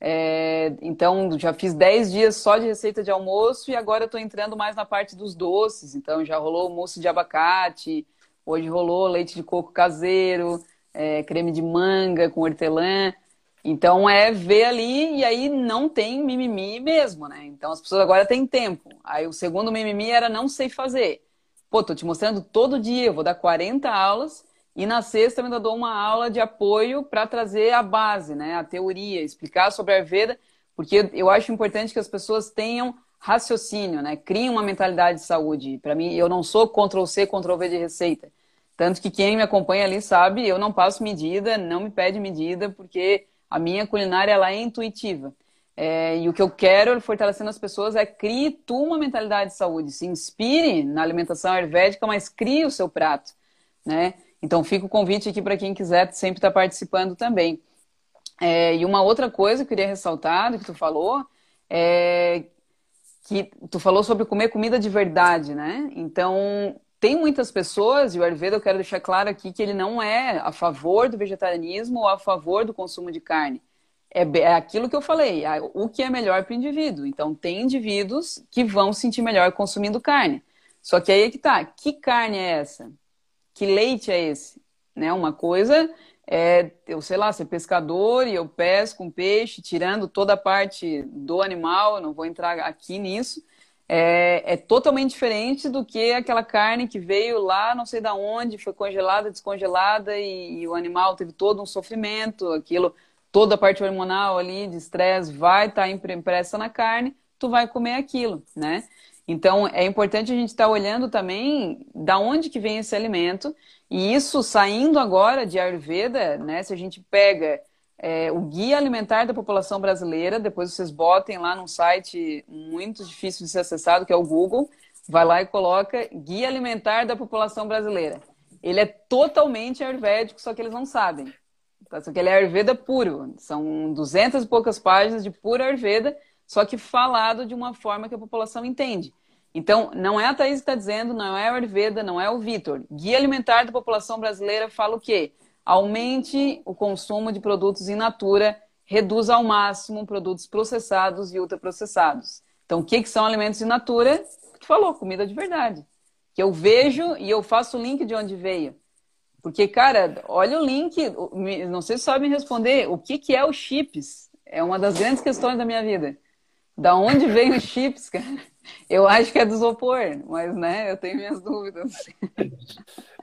É, então já fiz 10 dias só de receita de almoço e agora estou entrando mais na parte dos doces. Então já rolou mousse de abacate, hoje rolou leite de coco caseiro, é, creme de manga com hortelã. Então é ver ali e aí não tem mimimi mesmo, né? Então as pessoas agora têm tempo. Aí o segundo mimimi era não sei fazer. Pô, tô te mostrando todo dia, eu vou dar 40 aulas e na sexta eu ainda dou uma aula de apoio para trazer a base, né, a teoria, explicar sobre a Ayurveda, porque eu acho importante que as pessoas tenham raciocínio, né, criem uma mentalidade de saúde. Para mim, eu não sou Ctrl C, Ctrl V de receita. Tanto que quem me acompanha ali sabe, eu não passo medida, não me pede medida, porque a minha culinária ela é intuitiva. É, e o que eu quero fortalecendo as pessoas é crie tu uma mentalidade de saúde, se inspire na alimentação ayurvédica, mas crie o seu prato, né? Então fica o convite aqui para quem quiser sempre estar tá participando também. É, e uma outra coisa que eu queria ressaltar do que tu falou é que tu falou sobre comer comida de verdade, né? Então, tem muitas pessoas, e o Ayurveda eu quero deixar claro aqui que ele não é a favor do vegetarianismo ou a favor do consumo de carne. É, é aquilo que eu falei, o que é melhor para o indivíduo. Então, tem indivíduos que vão sentir melhor consumindo carne. Só que aí é que tá, que carne é essa? Que leite é esse? Né? Uma coisa é, eu sei lá, ser pescador e eu pesco um peixe, tirando toda a parte do animal, não vou entrar aqui nisso, é, é, totalmente diferente do que aquela carne que veio lá, não sei da onde, foi congelada, descongelada e, e, o animal teve todo um sofrimento, aquilo, toda a parte hormonal ali de estresse vai estar tá impressa na carne, tu vai comer aquilo, né? Então é importante a gente estar tá olhando também da onde que vem esse alimento e isso saindo agora de Ayurveda, né? Se a gente pega é, o guia alimentar da população brasileira, depois vocês botem lá num site muito difícil de ser acessado, que é o Google, vai lá e coloca guia alimentar da população brasileira. Ele é totalmente ayurvédico, só que eles não sabem. Tá? Só que ele é Ayurveda puro. São duzentas e poucas páginas de pura Ayurveda, só que falado de uma forma que a população entende. Então, não é a Thaís que está dizendo, não é a Ayurveda, não é o Vitor. Guia Alimentar da População Brasileira fala o quê? Aumente o consumo de produtos in natura, reduza ao máximo produtos processados e ultraprocessados. Então, o que, que são alimentos in natura? Tu falou, comida de verdade. Que eu vejo e eu faço o link de onde veio. Porque, cara, olha o link, não sei se sabe me responder, o que, que é o chips? É uma das grandes questões da minha vida. Da onde vem os chips, cara? Eu acho que é do isopor, mas né, eu tenho minhas dúvidas.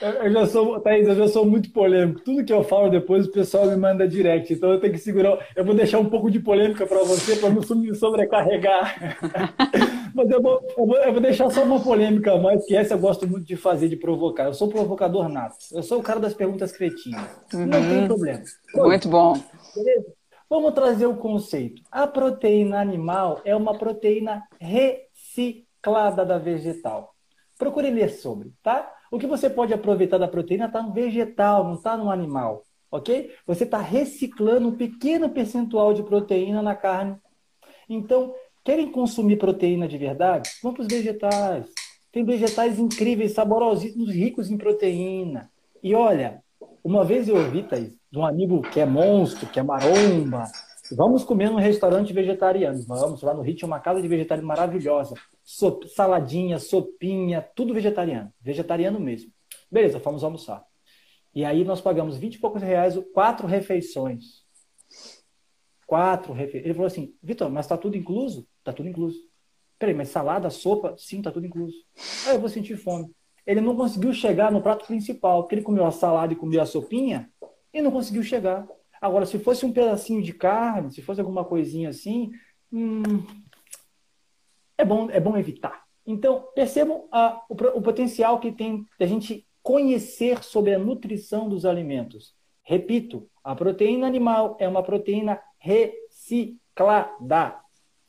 Eu já sou, Thaís, eu já sou muito polêmico. Tudo que eu falo depois o pessoal me manda direct. Então eu tenho que segurar. Eu vou deixar um pouco de polêmica para você, para não me sobrecarregar. Mas eu vou, eu, vou, eu vou, deixar só uma polêmica a mais, que essa eu gosto muito de fazer, de provocar. Eu sou provocador nato. Eu sou o cara das perguntas cretinas. Uhum. Não tem problema. Muito bom. Beleza? Vamos trazer o conceito. A proteína animal é uma proteína reciclada da vegetal. Procure ler sobre, tá? O que você pode aproveitar da proteína está no vegetal, não está no animal, ok? Você está reciclando um pequeno percentual de proteína na carne. Então, querem consumir proteína de verdade? Vão para os vegetais. Tem vegetais incríveis, saborosíssimos, ricos em proteína. E olha, uma vez eu ouvi, Thaís, de um amigo que é monstro, que é maromba. Vamos comer num restaurante vegetariano. Vamos, lá no Rio tinha uma casa de vegetariano maravilhosa. Sop, saladinha, sopinha, tudo vegetariano. Vegetariano mesmo. Beleza, fomos almoçar. E aí nós pagamos 20 e poucos reais, quatro refeições. Quatro refeições. Ele falou assim, Vitor, mas tá tudo incluso? Tá tudo incluso. Peraí, mas salada, sopa? Sim, tá tudo incluso. Aí eu vou sentir fome. Ele não conseguiu chegar no prato principal, porque ele comeu a salada e comeu a sopinha e não conseguiu chegar. Agora, se fosse um pedacinho de carne, se fosse alguma coisinha assim, hum, é, bom, é bom evitar. Então, percebam a, o, o potencial que tem a gente conhecer sobre a nutrição dos alimentos. Repito, a proteína animal é uma proteína reciclada.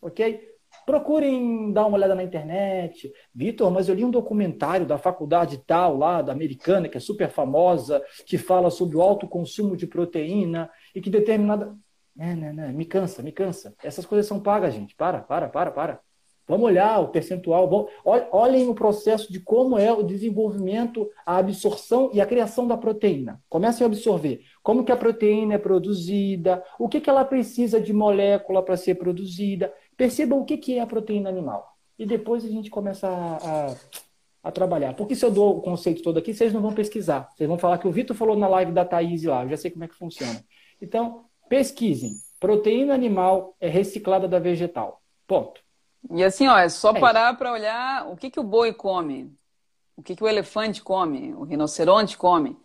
Ok? Procurem dar uma olhada na internet. Vitor, mas eu li um documentário da faculdade tal, lá, da americana, que é super famosa, que fala sobre o alto consumo de proteína e que determinada. É, né, né, me cansa, me cansa. Essas coisas são pagas, gente. Para, para, para, para. Vamos olhar o percentual. Olhem o processo de como é o desenvolvimento, a absorção e a criação da proteína. Comecem a absorver como que a proteína é produzida, o que, que ela precisa de molécula para ser produzida. Percebam o que, que é a proteína animal. E depois a gente começa a, a, a, trabalhar. Porque se eu dou o conceito todo aqui, vocês não vão pesquisar. Vocês vão falar que o Vitor falou na live da Thaís lá. Eu já sei como é que funciona. Então, pesquisem. Proteína animal é reciclada da vegetal. Ponto. E assim, ó, é só é parar para olhar o que, que o boi come, o que, que o elefante come, o rinoceronte come.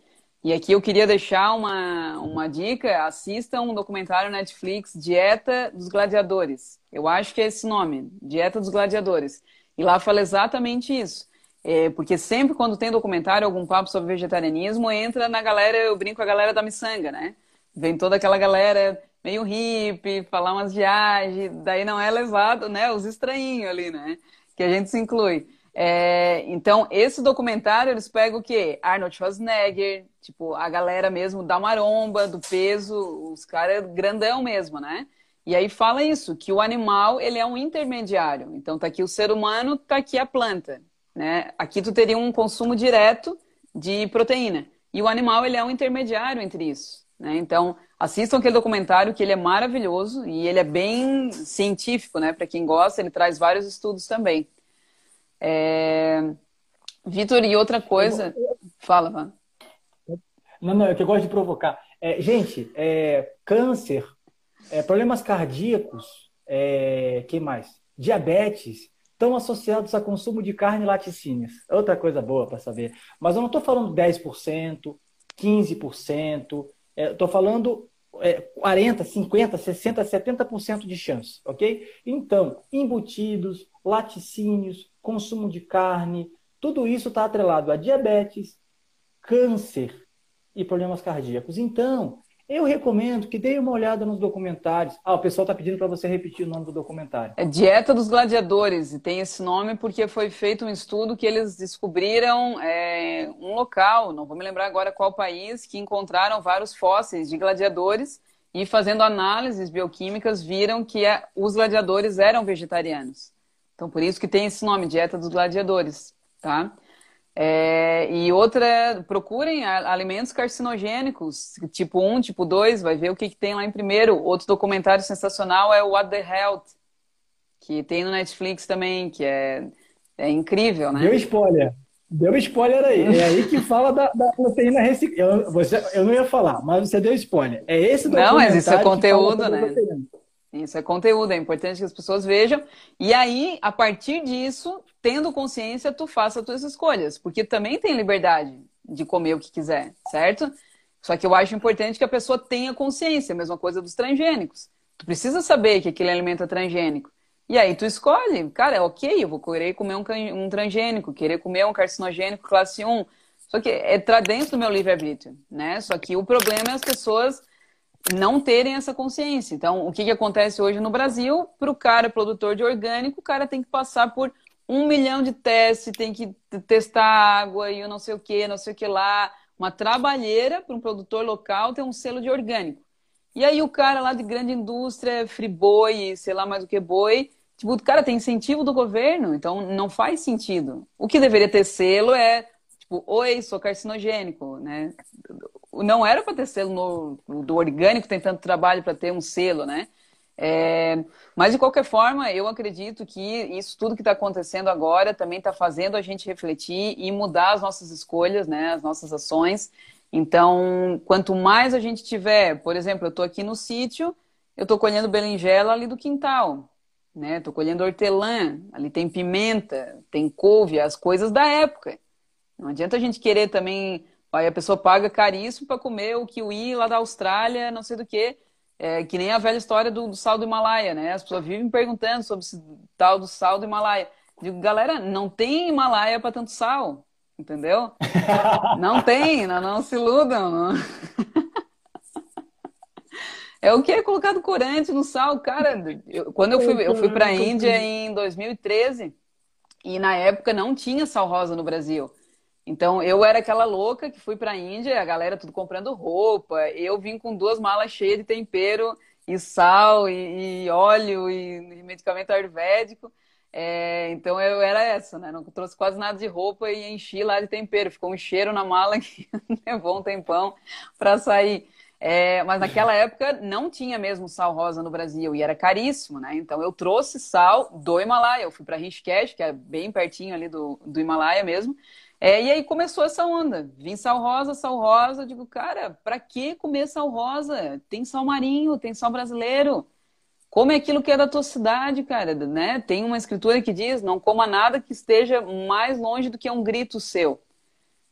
E aqui eu queria deixar uma, uma dica: assistam um documentário Netflix, Dieta dos Gladiadores. Eu acho que é esse nome, Dieta dos Gladiadores. E lá fala exatamente isso. É, porque sempre quando tem documentário, algum papo sobre vegetarianismo, entra na galera, eu brinco a galera da miçanga, né? Vem toda aquela galera meio hippie, falar umas viagens, daí não é levado, né? Os estranhos ali, né? Que a gente se inclui. É, então, esse documentário, eles pegam o quê? Arnold Schwarzenegger, tipo, a galera mesmo da maromba, do peso, os caras grandão mesmo, né? E aí fala isso, que o animal ele é um intermediário. Então tá aqui o ser humano, tá aqui a planta, né? Aqui tu teria um consumo direto de proteína. E o animal ele é um intermediário entre isso, né? Então assistam aquele documentário que ele é maravilhoso e ele é bem científico, né? Para quem gosta, ele traz vários estudos também. É... Vitor, e outra coisa. Fala, Van. Não, não, é que eu gosto de provocar. É, gente, é, câncer, é, problemas cardíacos, é, que mais? Diabetes, estão associados a consumo de carne e laticínios. Outra coisa boa para saber. Mas eu não estou falando 10%, 15%, estou falando é, 40, 50, 60, 70% de chance, ok? Então, embutidos, laticínios, consumo de carne, tudo isso está atrelado a diabetes, câncer e problemas cardíacos. Então, eu recomendo que dê uma olhada nos documentários. Ah, o pessoal está pedindo para você repetir o nome do documentário. É Dieta dos Gladiadores, e tem esse nome porque foi feito um estudo que eles descobriram é, um local, não vou me lembrar agora qual país, que encontraram vários fósseis de gladiadores e fazendo análises bioquímicas viram que é, os gladiadores eram vegetarianos. Então, por isso que tem esse nome, Dieta dos Gladiadores tá? É, e outra, procurem alimentos carcinogênicos, tipo 1, tipo 2, vai ver o que, que tem lá em primeiro. Outro documentário sensacional é o What the Health, que tem no Netflix também, que é, é incrível, né? Deu spoiler. Deu spoiler aí. É aí que fala da, da proteína reciclada. Eu, você, eu não ia falar, mas você deu spoiler. É esse documentário. Não, mas isso é conteúdo, né? Isso é conteúdo, é importante que as pessoas vejam. E aí, a partir disso, tendo consciência, tu faça as tuas escolhas. Porque também tem liberdade de comer o que quiser, certo? Só que eu acho importante que a pessoa tenha consciência, mesma coisa dos transgênicos. Tu precisa saber que aquele alimento é transgênico. E aí tu escolhe, cara, é ok, eu vou querer comer um, transgênico, querer comer um carcinogênico classe 1. Só que é dentro do meu livre-arbítrio, né? Só que o problema é as pessoas não terem essa consciência. Então, o que, que acontece hoje no Brasil? Para o cara produtor de orgânico, o cara tem que passar por um milhão de testes, tem que testar água e não sei o que, não sei o que lá. Uma trabalheira para um produtor local ter um selo de orgânico. E aí o cara lá de grande indústria, friboi, sei lá mais o que boi, tipo, o cara tem incentivo do governo, então não faz sentido. O que deveria ter selo é, tipo, oi, sou carcinogênico, né? Não era para ter selo no, do orgânico, tem tanto trabalho para ter um selo, né? É, mas de qualquer forma, eu acredito que isso tudo que está acontecendo agora também está fazendo a gente refletir e mudar as nossas escolhas, né, as nossas ações. Então, quanto mais a gente tiver, por exemplo, eu estou aqui no sítio, eu estou colhendo berinjela ali do quintal, né? Estou colhendo hortelã, ali tem pimenta, tem couve, as coisas da época. Não adianta a gente querer também Aí a pessoa paga caríssimo para comer o kiwi lá da Austrália, não sei do que. É, que nem a velha história do, do, sal do Himalaia, né? As pessoas vivem perguntando sobre esse tal do sal do Himalaia. Digo, galera, não tem Himalaia para tanto sal, entendeu? não tem, não, não se iludam. Não. É o que é colocado corante no sal, cara. Eu, quando eu fui, eu fui para a Índia em 2013 e na época não tinha sal rosa no Brasil. Então, eu era aquela louca que fui para a Índia, a galera tudo comprando roupa. Eu vim com duas malas cheias de tempero e sal e, e óleo e, e, medicamento ayurvédico. É, então, eu era essa, né? Não trouxe quase nada de roupa e enchi lá de tempero. Ficou um cheiro na mala que levou um tempão para sair. É, mas naquela época não tinha mesmo sal rosa no Brasil e era caríssimo, né? Então eu trouxe sal do Himalaia. Eu fui para Rishikesh, que é bem pertinho ali do, do Himalaia mesmo. É, e aí começou essa onda. Vim sal rosa, sal rosa. Digo, cara, para que comer sal rosa? Tem sal marinho, tem sal brasileiro. Come aquilo que é da tua cidade, cara, né? Tem uma escritura que diz: não coma nada que esteja mais longe do que um grito seu.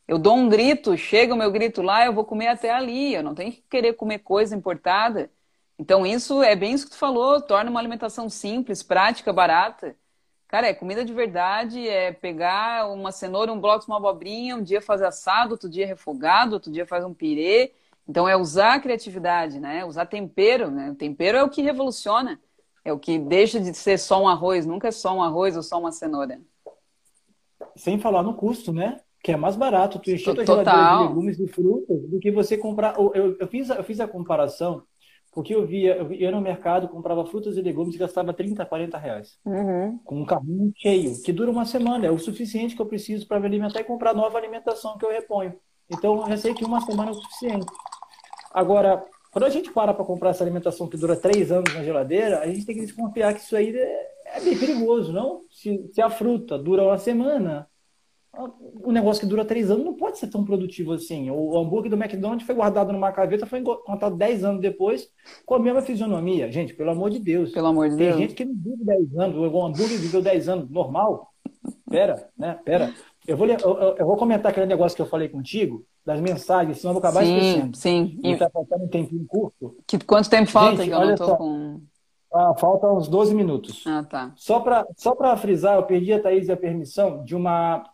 Eu dou um grito, chega o meu grito lá, eu vou comer até ali. Eu não tenho que querer comer coisa importada. Então, isso é bem isso que tu falou: torna uma alimentação simples, prática, barata. Cara, é comida de verdade, é pegar uma cenoura, um bloco, uma abobrinha, um dia fazer assado, outro dia refogado, outro dia faz um pirê. Então é usar a criatividade, né? Usar tempero, né? O tempero é o que revoluciona. É o que deixa de ser só um arroz, nunca é só um arroz ou só uma cenoura. Sem falar no custo, né? Que é mais barato tu encher tua geladeira de legumes e frutas do que você comprar. Eu, eu, fiz, eu fiz a comparação Porque eu via, eu ia no mercado, comprava frutas e legumes e gastava 30, 40 reais. Uhum. Com um carrinho cheio, que dura uma semana, é o suficiente que eu preciso para me alimentar e comprar nova alimentação que eu reponho. Então, eu já sei que uma semana é o suficiente. Agora, quando a gente para para comprar essa alimentação que dura três anos na geladeira, a gente tem que desconfiar que isso aí é, é bem perigoso, não? Se, se a fruta dura uma semana, o negócio que dura três anos não pode ser tão produtivo assim. O hambúrguer do McDonald's foi guardado numa gaveta, foi contado dez anos depois, com a mesma fisionomia. Gente, pelo amor de Deus. Pelo amor de Tem Deus. gente que não vive dez anos. O hambúrguer viveu dez anos, normal. Pera, né? Pera. Eu vou, eu, eu, vou comentar aquele negócio que eu falei contigo, das mensagens, senão eu vou acabar sim, esquecendo. Sim, sim. tá faltando um tempinho curto. Que, quanto tempo falta? Gente, que eu olha não tô só. com... Ah, falta uns 12 minutos. Ah, tá. Só para só frisar, eu perdi a Thaís a permissão de uma,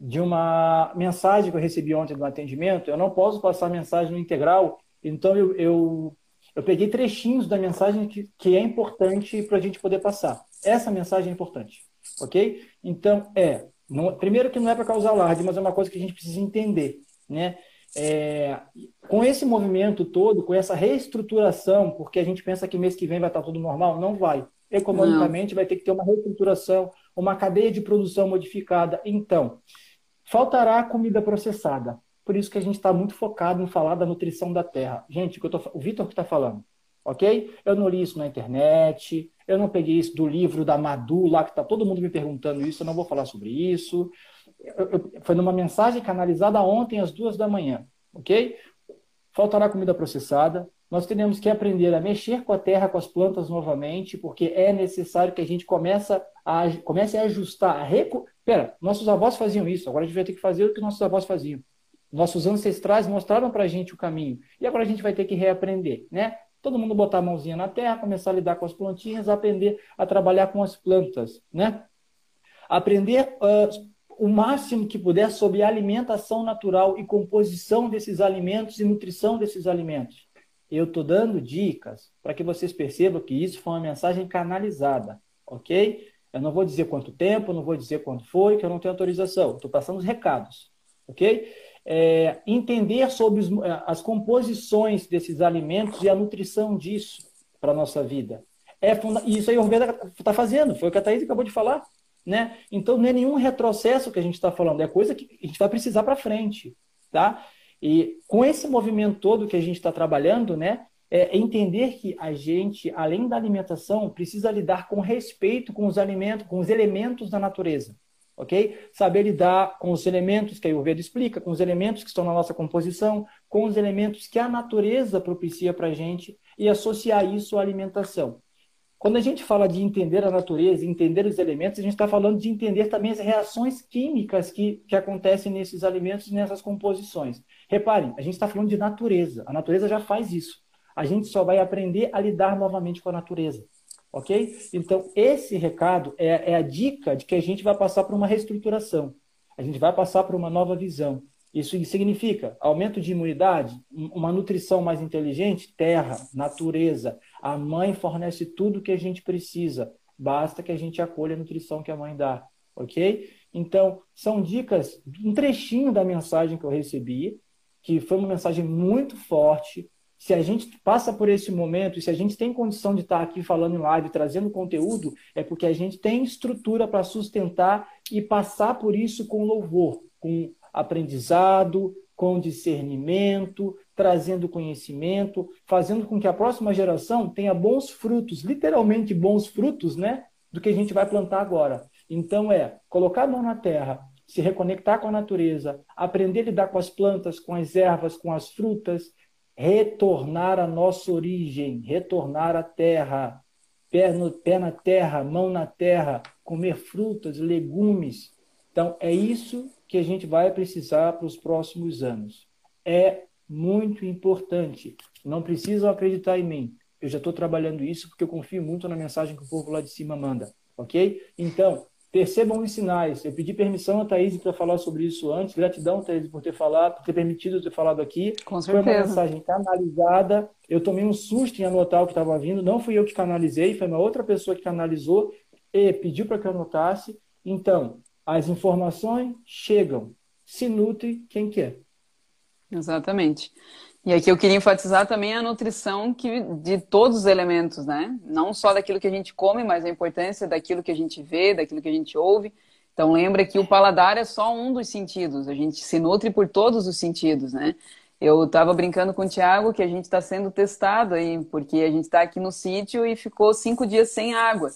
de uma mensagem que eu recebi ontem no atendimento. Eu não posso passar a mensagem no integral, então eu, eu, eu peguei trechinhos da mensagem que, que é importante para a gente poder passar. Essa mensagem é importante, ok? Então, é não, primeiro que não é para causar alarde, mas é uma coisa que a gente precisa entender, né? É, com esse movimento todo, com essa reestruturação, porque a gente pensa que mês que vem vai estar tudo normal, não vai. Economicamente não. vai ter que ter uma reestruturação, uma cadeia de produção modificada. Então, faltará comida processada. Por isso que a gente está muito focado em falar da nutrição da terra. Gente, o, o Vitor que está falando, ok? Eu não li isso na internet, eu não peguei isso do livro da Madu, lá que está todo mundo me perguntando isso, eu não vou falar sobre isso. Eu, eu, foi numa mensagem canalizada ontem às duas da manhã, ok? Faltará comida processada. Nós teremos que aprender a mexer com a terra, com as plantas novamente, porque é necessário que a gente comece a, comece a ajustar, a. Nossos avós faziam isso, agora a gente vai ter que fazer o que nossos avós faziam. Nossos ancestrais mostraram para a gente o caminho. E agora a gente vai ter que reaprender, né? Todo mundo botar a mãozinha na terra, começar a lidar com as plantinhas, aprender a trabalhar com as plantas, né? Aprender uh, o máximo que puder sobre alimentação natural e composição desses alimentos e nutrição desses alimentos. Eu estou dando dicas para que vocês percebam que isso foi uma mensagem canalizada, ok? Eu não vou dizer quanto tempo, não vou dizer quando foi, que eu não tenho autorização. Estou passando os recados, ok? é, entender sobre os, é, as composições desses alimentos e a nutrição disso para a nossa vida. É funda... Isso aí o Ayurveda está fazendo, foi o que a Thaís acabou de falar. Né? Então não é nenhum retrocesso que a gente está falando, é coisa que a gente vai precisar para frente. Tá? E com esse movimento todo que a gente está trabalhando, né, é entender que a gente, além da alimentação, precisa lidar com respeito com os alimentos, com os elementos da natureza ok? Saber lidar com os elementos que a Ayurveda explica, com os elementos que estão na nossa composição, com os elementos que a natureza propicia para a gente e associar isso à alimentação. Quando a gente fala de entender a natureza, entender os elementos, a gente está falando de entender também as reações químicas que, que acontecem nesses alimentos e nessas composições. Reparem, a gente está falando de natureza. A natureza já faz isso. A gente só vai aprender a lidar novamente com a natureza. Ok? Então, esse recado é, é a dica de que a gente vai passar por uma reestruturação. A gente vai passar por uma nova visão. Isso significa aumento de imunidade, uma nutrição mais inteligente, terra, natureza. A mãe fornece tudo que a gente precisa. Basta que a gente acolha a nutrição que a mãe dá, ok? Então, são dicas, um trechinho da mensagem que eu recebi, que foi uma mensagem muito forte, se a gente passa por esse momento e se a gente tem condição de estar aqui falando em live, trazendo conteúdo, é porque a gente tem estrutura para sustentar e passar por isso com louvor, com aprendizado, com discernimento, trazendo conhecimento, fazendo com que a próxima geração tenha bons frutos, literalmente bons frutos, né, do que a gente vai plantar agora. Então é colocar a mão na terra, se reconectar com a natureza, aprender a lidar com as plantas, com as ervas, com as frutas, retornar à nossa origem, retornar à terra, pé, no, pé na terra, mão na terra, comer frutas, legumes. Então, é isso que a gente vai precisar para os próximos anos. É muito importante. Não precisam acreditar em mim. Eu já estou trabalhando isso porque eu confio muito na mensagem que o povo lá de cima manda. Ok? Então, Percebam os sinais. Eu pedi permissão a Thaís para falar sobre isso antes. Gratidão, Thaís, por ter falado, por ter permitido eu ter falado aqui. Com certeza. Foi uma mensagem canalizada. Eu tomei um susto em anotar o que estava vindo. Não fui eu que canalizei, foi uma outra pessoa que canalizou e pediu para que eu anotasse. Então, as informações chegam. Se nutre quem quer. Exatamente. E aqui eu queria enfatizar também a nutrição que, de todos os elementos, né? Não só daquilo que a gente come, mas a importância daquilo que a gente vê, daquilo que a gente ouve. Então lembra que o paladar é só um dos sentidos, a gente se nutre por todos os sentidos, né? Eu estava brincando com o Thiago que a gente está sendo testado aí, porque a gente está aqui no sítio e ficou cinco dias sem água.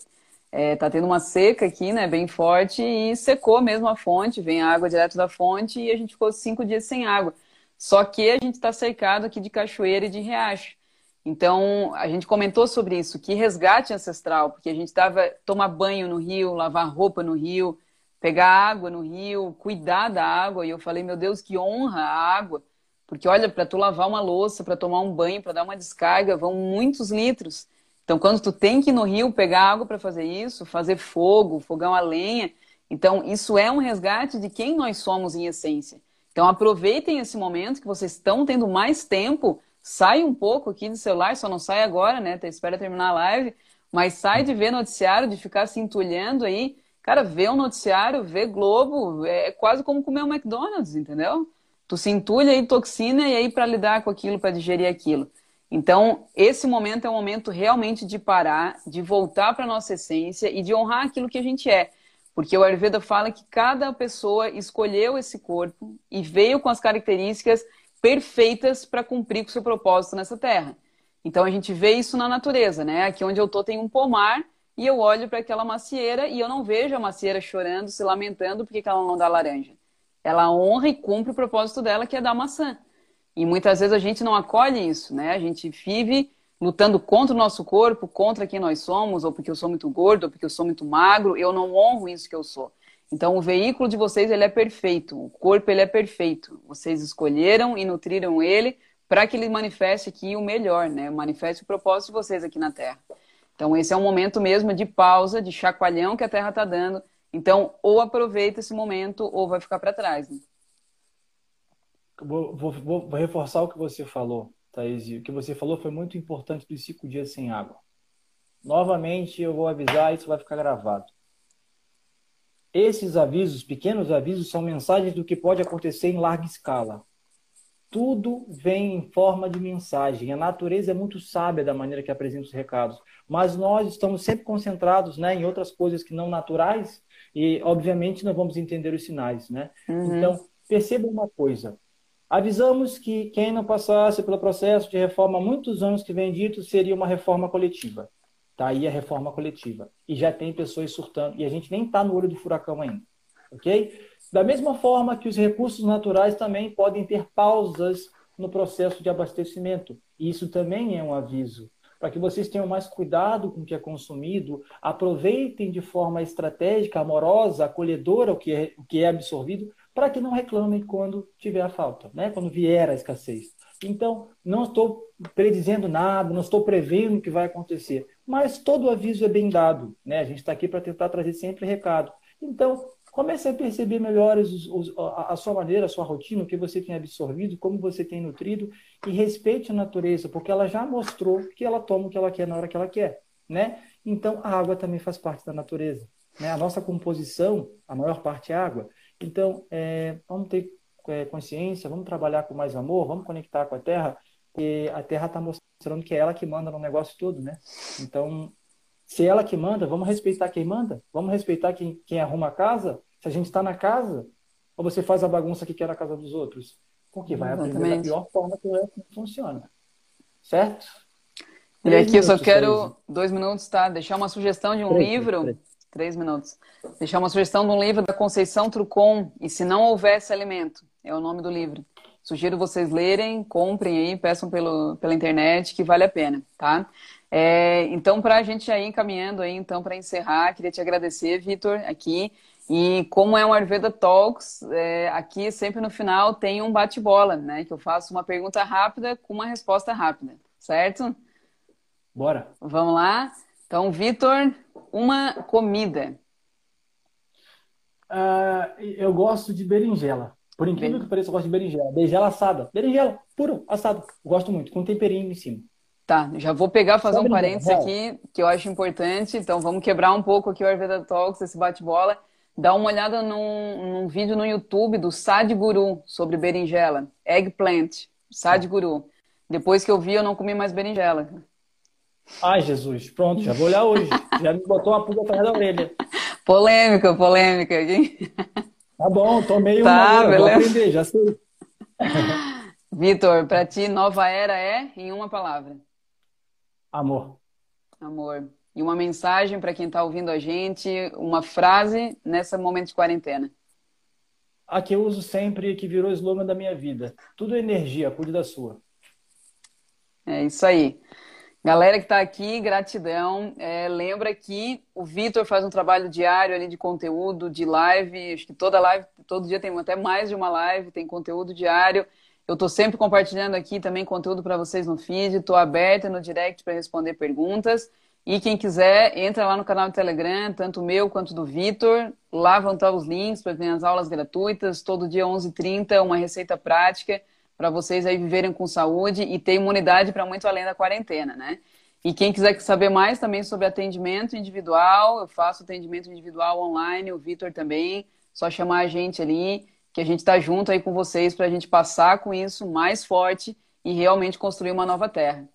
É, tá tendo uma seca aqui, né, bem forte, e secou mesmo a fonte, vem água direto da fonte e a gente ficou cinco dias sem água. Só que a gente está cercado aqui de cachoeira e de riacho. Então, a gente comentou sobre isso, que resgate ancestral, porque a gente estava tomar banho no rio, lavar roupa no rio, pegar água no rio, cuidar da água. E eu falei, meu Deus, que honra a água. Porque olha, para tu lavar uma louça, para tomar um banho, para dar uma descarga, vão muitos litros. Então, quando tu tem que ir no rio pegar água para fazer isso, fazer fogo, fogão a lenha, então isso é um resgate de quem nós somos em essência. Então, aproveitem esse momento que vocês estão tendo mais tempo, sai um pouco aqui do celular, só não sai agora, né? Espera terminar a live, mas sai de ver noticiário, de ficar se entulhando aí. Cara, vê um noticiário, vê Globo, é quase como comer um McDonald's, entendeu? Tu se entulha aí toxina e aí para lidar com aquilo, para digerir aquilo. Então, esse momento é um momento realmente de parar, de voltar para nossa essência e de honrar aquilo que a gente é. Porque o Ayurveda fala que cada pessoa escolheu esse corpo e veio com as características perfeitas para cumprir com o seu propósito nessa terra. Então a gente vê isso na natureza, né? Aqui onde eu tô tem um pomar e eu olho para aquela macieira e eu não vejo a macieira chorando, se lamentando porque ela não dá laranja. Ela honra e cumpre o propósito dela, que é dar maçã. E muitas vezes a gente não acolhe isso, né? A gente vive lutando contra o nosso corpo, contra quem nós somos, ou porque eu sou muito gordo, ou porque eu sou muito magro, eu não honro isso que eu sou. Então o veículo de vocês ele é perfeito, o corpo ele é perfeito. Vocês escolheram e nutriram ele para que ele manifeste aqui o melhor, né? Manifeste o propósito de vocês aqui na Terra. Então esse é um momento mesmo de pausa, de chacoalhão que a Terra está dando. Então ou aproveita esse momento ou vai ficar para trás. Né? Vou, vou, vou, reforçar o que você falou, Thaís. O que você falou foi muito importante dos cinco dias sem água. Novamente, eu vou avisar, isso vai ficar gravado. Esses avisos, pequenos avisos, são mensagens do que pode acontecer em larga escala. Tudo vem em forma de mensagem. A natureza é muito sábia da maneira que apresenta os recados. Mas nós estamos sempre concentrados né, em outras coisas que não naturais e, obviamente, não vamos entender os sinais. Né? Uhum. Então, perceba uma coisa. Avisamos que quem não passasse pelo processo de reforma há muitos anos que vem dito seria uma reforma coletiva. Está aí a reforma coletiva. E já tem pessoas surtando. E a gente nem está no olho do furacão ainda. Ok? Da mesma forma que os recursos naturais também podem ter pausas no processo de abastecimento. E isso também é um aviso. Para que vocês tenham mais cuidado com o que é consumido, aproveitem de forma estratégica, amorosa, acolhedora o que é, o que é absorvido, para que não reclamem quando tiver a falta, né? quando vier a escassez. Então, não estou predizendo nada, não estou prevendo o que vai acontecer, mas todo aviso é bem dado. Né? A gente está aqui para tentar trazer sempre recado. Então, comece a perceber melhor os, os, a, sua maneira, a sua rotina, o que você tem absorvido, como você tem nutrido, e respeite a natureza, porque ela já mostrou que ela toma o que ela quer na hora que ela quer. Né? Então, a água também faz parte da natureza. Né? A nossa composição, a maior parte é água. Então, é, vamos ter é, consciência, vamos trabalhar com mais amor, vamos conectar com a Terra, e a Terra está mostrando que é ela que manda no negócio todo, né? Então, se é ela que manda, vamos respeitar quem manda, vamos respeitar quem, quem arruma a casa. Se a gente está na casa, ou você faz a bagunça que quer na casa dos outros, porque vai Exatamente. aprender da pior forma que funciona, certo? E aqui eu só quero dois minutos, tá? Deixar uma sugestão de um três, livro. Três. Três minutos. Deixar uma sugestão de um livro da Conceição Trucon, E Se Não Houvesse Alimento, é o nome do livro. Sugiro vocês lerem, comprem aí, peçam pelo, pela internet, que vale a pena, tá? É, então, para a gente aí encaminhando aí, então, para encerrar, queria te agradecer, Vitor, aqui. E como é um Ayurveda Talks, é, aqui sempre no final tem um bate-bola, né? Que eu faço uma pergunta rápida com uma resposta rápida, certo? Bora. Vamos lá? Então, Vitor, uma comida. Uh, eu gosto de berinjela. Por incrível que pareça, eu gosto de berinjela. Berinjela assada. Berinjela, puro, assado. Gosto muito, com temperinho em cima. Tá, já vou pegar, fazer um parênteses aqui, que eu acho importante. Então, vamos quebrar um pouco aqui o Ayurveda Talks, esse bate-bola. Dá uma olhada num, num, vídeo no YouTube do Sadhguru sobre berinjela. Eggplant. Sadhguru. Depois que eu vi, eu não comi mais berinjela. Ai, Jesus, pronto, já vou olhar hoje. Já me botou uma pulga atrás da orelha. Polêmica, polêmica. Tá bom, tomei tá, uma, beleza. vou aprender, já sei. Vitor, para ti, nova era é, em uma palavra? Amor. Amor. E uma mensagem para quem está ouvindo a gente, uma frase nesse momento de quarentena. A que eu uso sempre, que virou slogan da minha vida. Tudo é energia, cuide da sua. É isso aí. Galera que está aqui, gratidão. É, lembra que o Vitor faz um trabalho diário ali de conteúdo, de live. Acho que toda live, todo dia tem até mais de uma live, tem conteúdo diário. Eu estou sempre compartilhando aqui também conteúdo para vocês no feed. Estou aberta no direct para responder perguntas. E quem quiser, entra lá no canal do Telegram, tanto meu quanto do Vitor. Lá vão estar os links para as aulas gratuitas. Todo dia 11h30, uma receita prática para vocês aí viverem com saúde e ter imunidade para muito além da quarentena, né? E quem quiser saber mais também sobre atendimento individual, eu faço atendimento individual online, o Vitor também. Só chamar a gente ali, que a gente está junto aí com vocês para a gente passar com isso mais forte e realmente construir uma nova terra.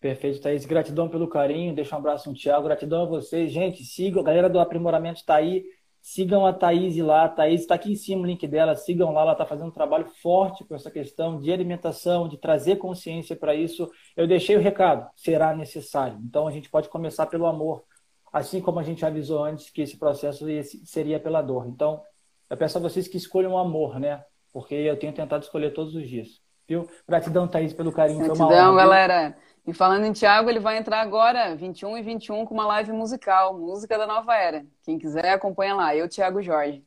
Perfeito, Thaís. Gratidão pelo carinho. Deixa um abraço no Thiago. Gratidão a vocês. Gente, sigam. A galera do aprimoramento está aí. Sigam a Thaís lá. A Thaís está aqui em cima o link dela. Sigam lá. Ela está fazendo um trabalho forte com essa questão de alimentação, de trazer consciência para isso. Eu deixei o recado. Será necessário. Então a gente pode começar pelo amor. Assim como a gente avisou antes que esse processo seria pela dor. Então, eu peço a vocês que escolham o amor, né? Porque eu tenho tentado escolher todos os dias. Viu? Gratidão, Thaís, pelo carinho. Gratidão, galera. E falando em Tiago, ele vai entrar agora, 21 e 21, com uma live musical, música da nova era. Quem quiser, acompanha lá. Eu, Tiago Jorge.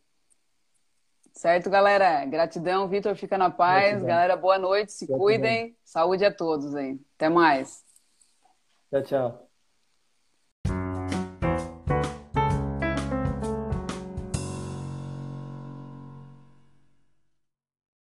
Certo, galera? Gratidão, Vitor, fica na paz. Gratidão. Galera, boa noite, se Gratidão. cuidem. Saúde a todos aí. Até mais. Tchau, tchau.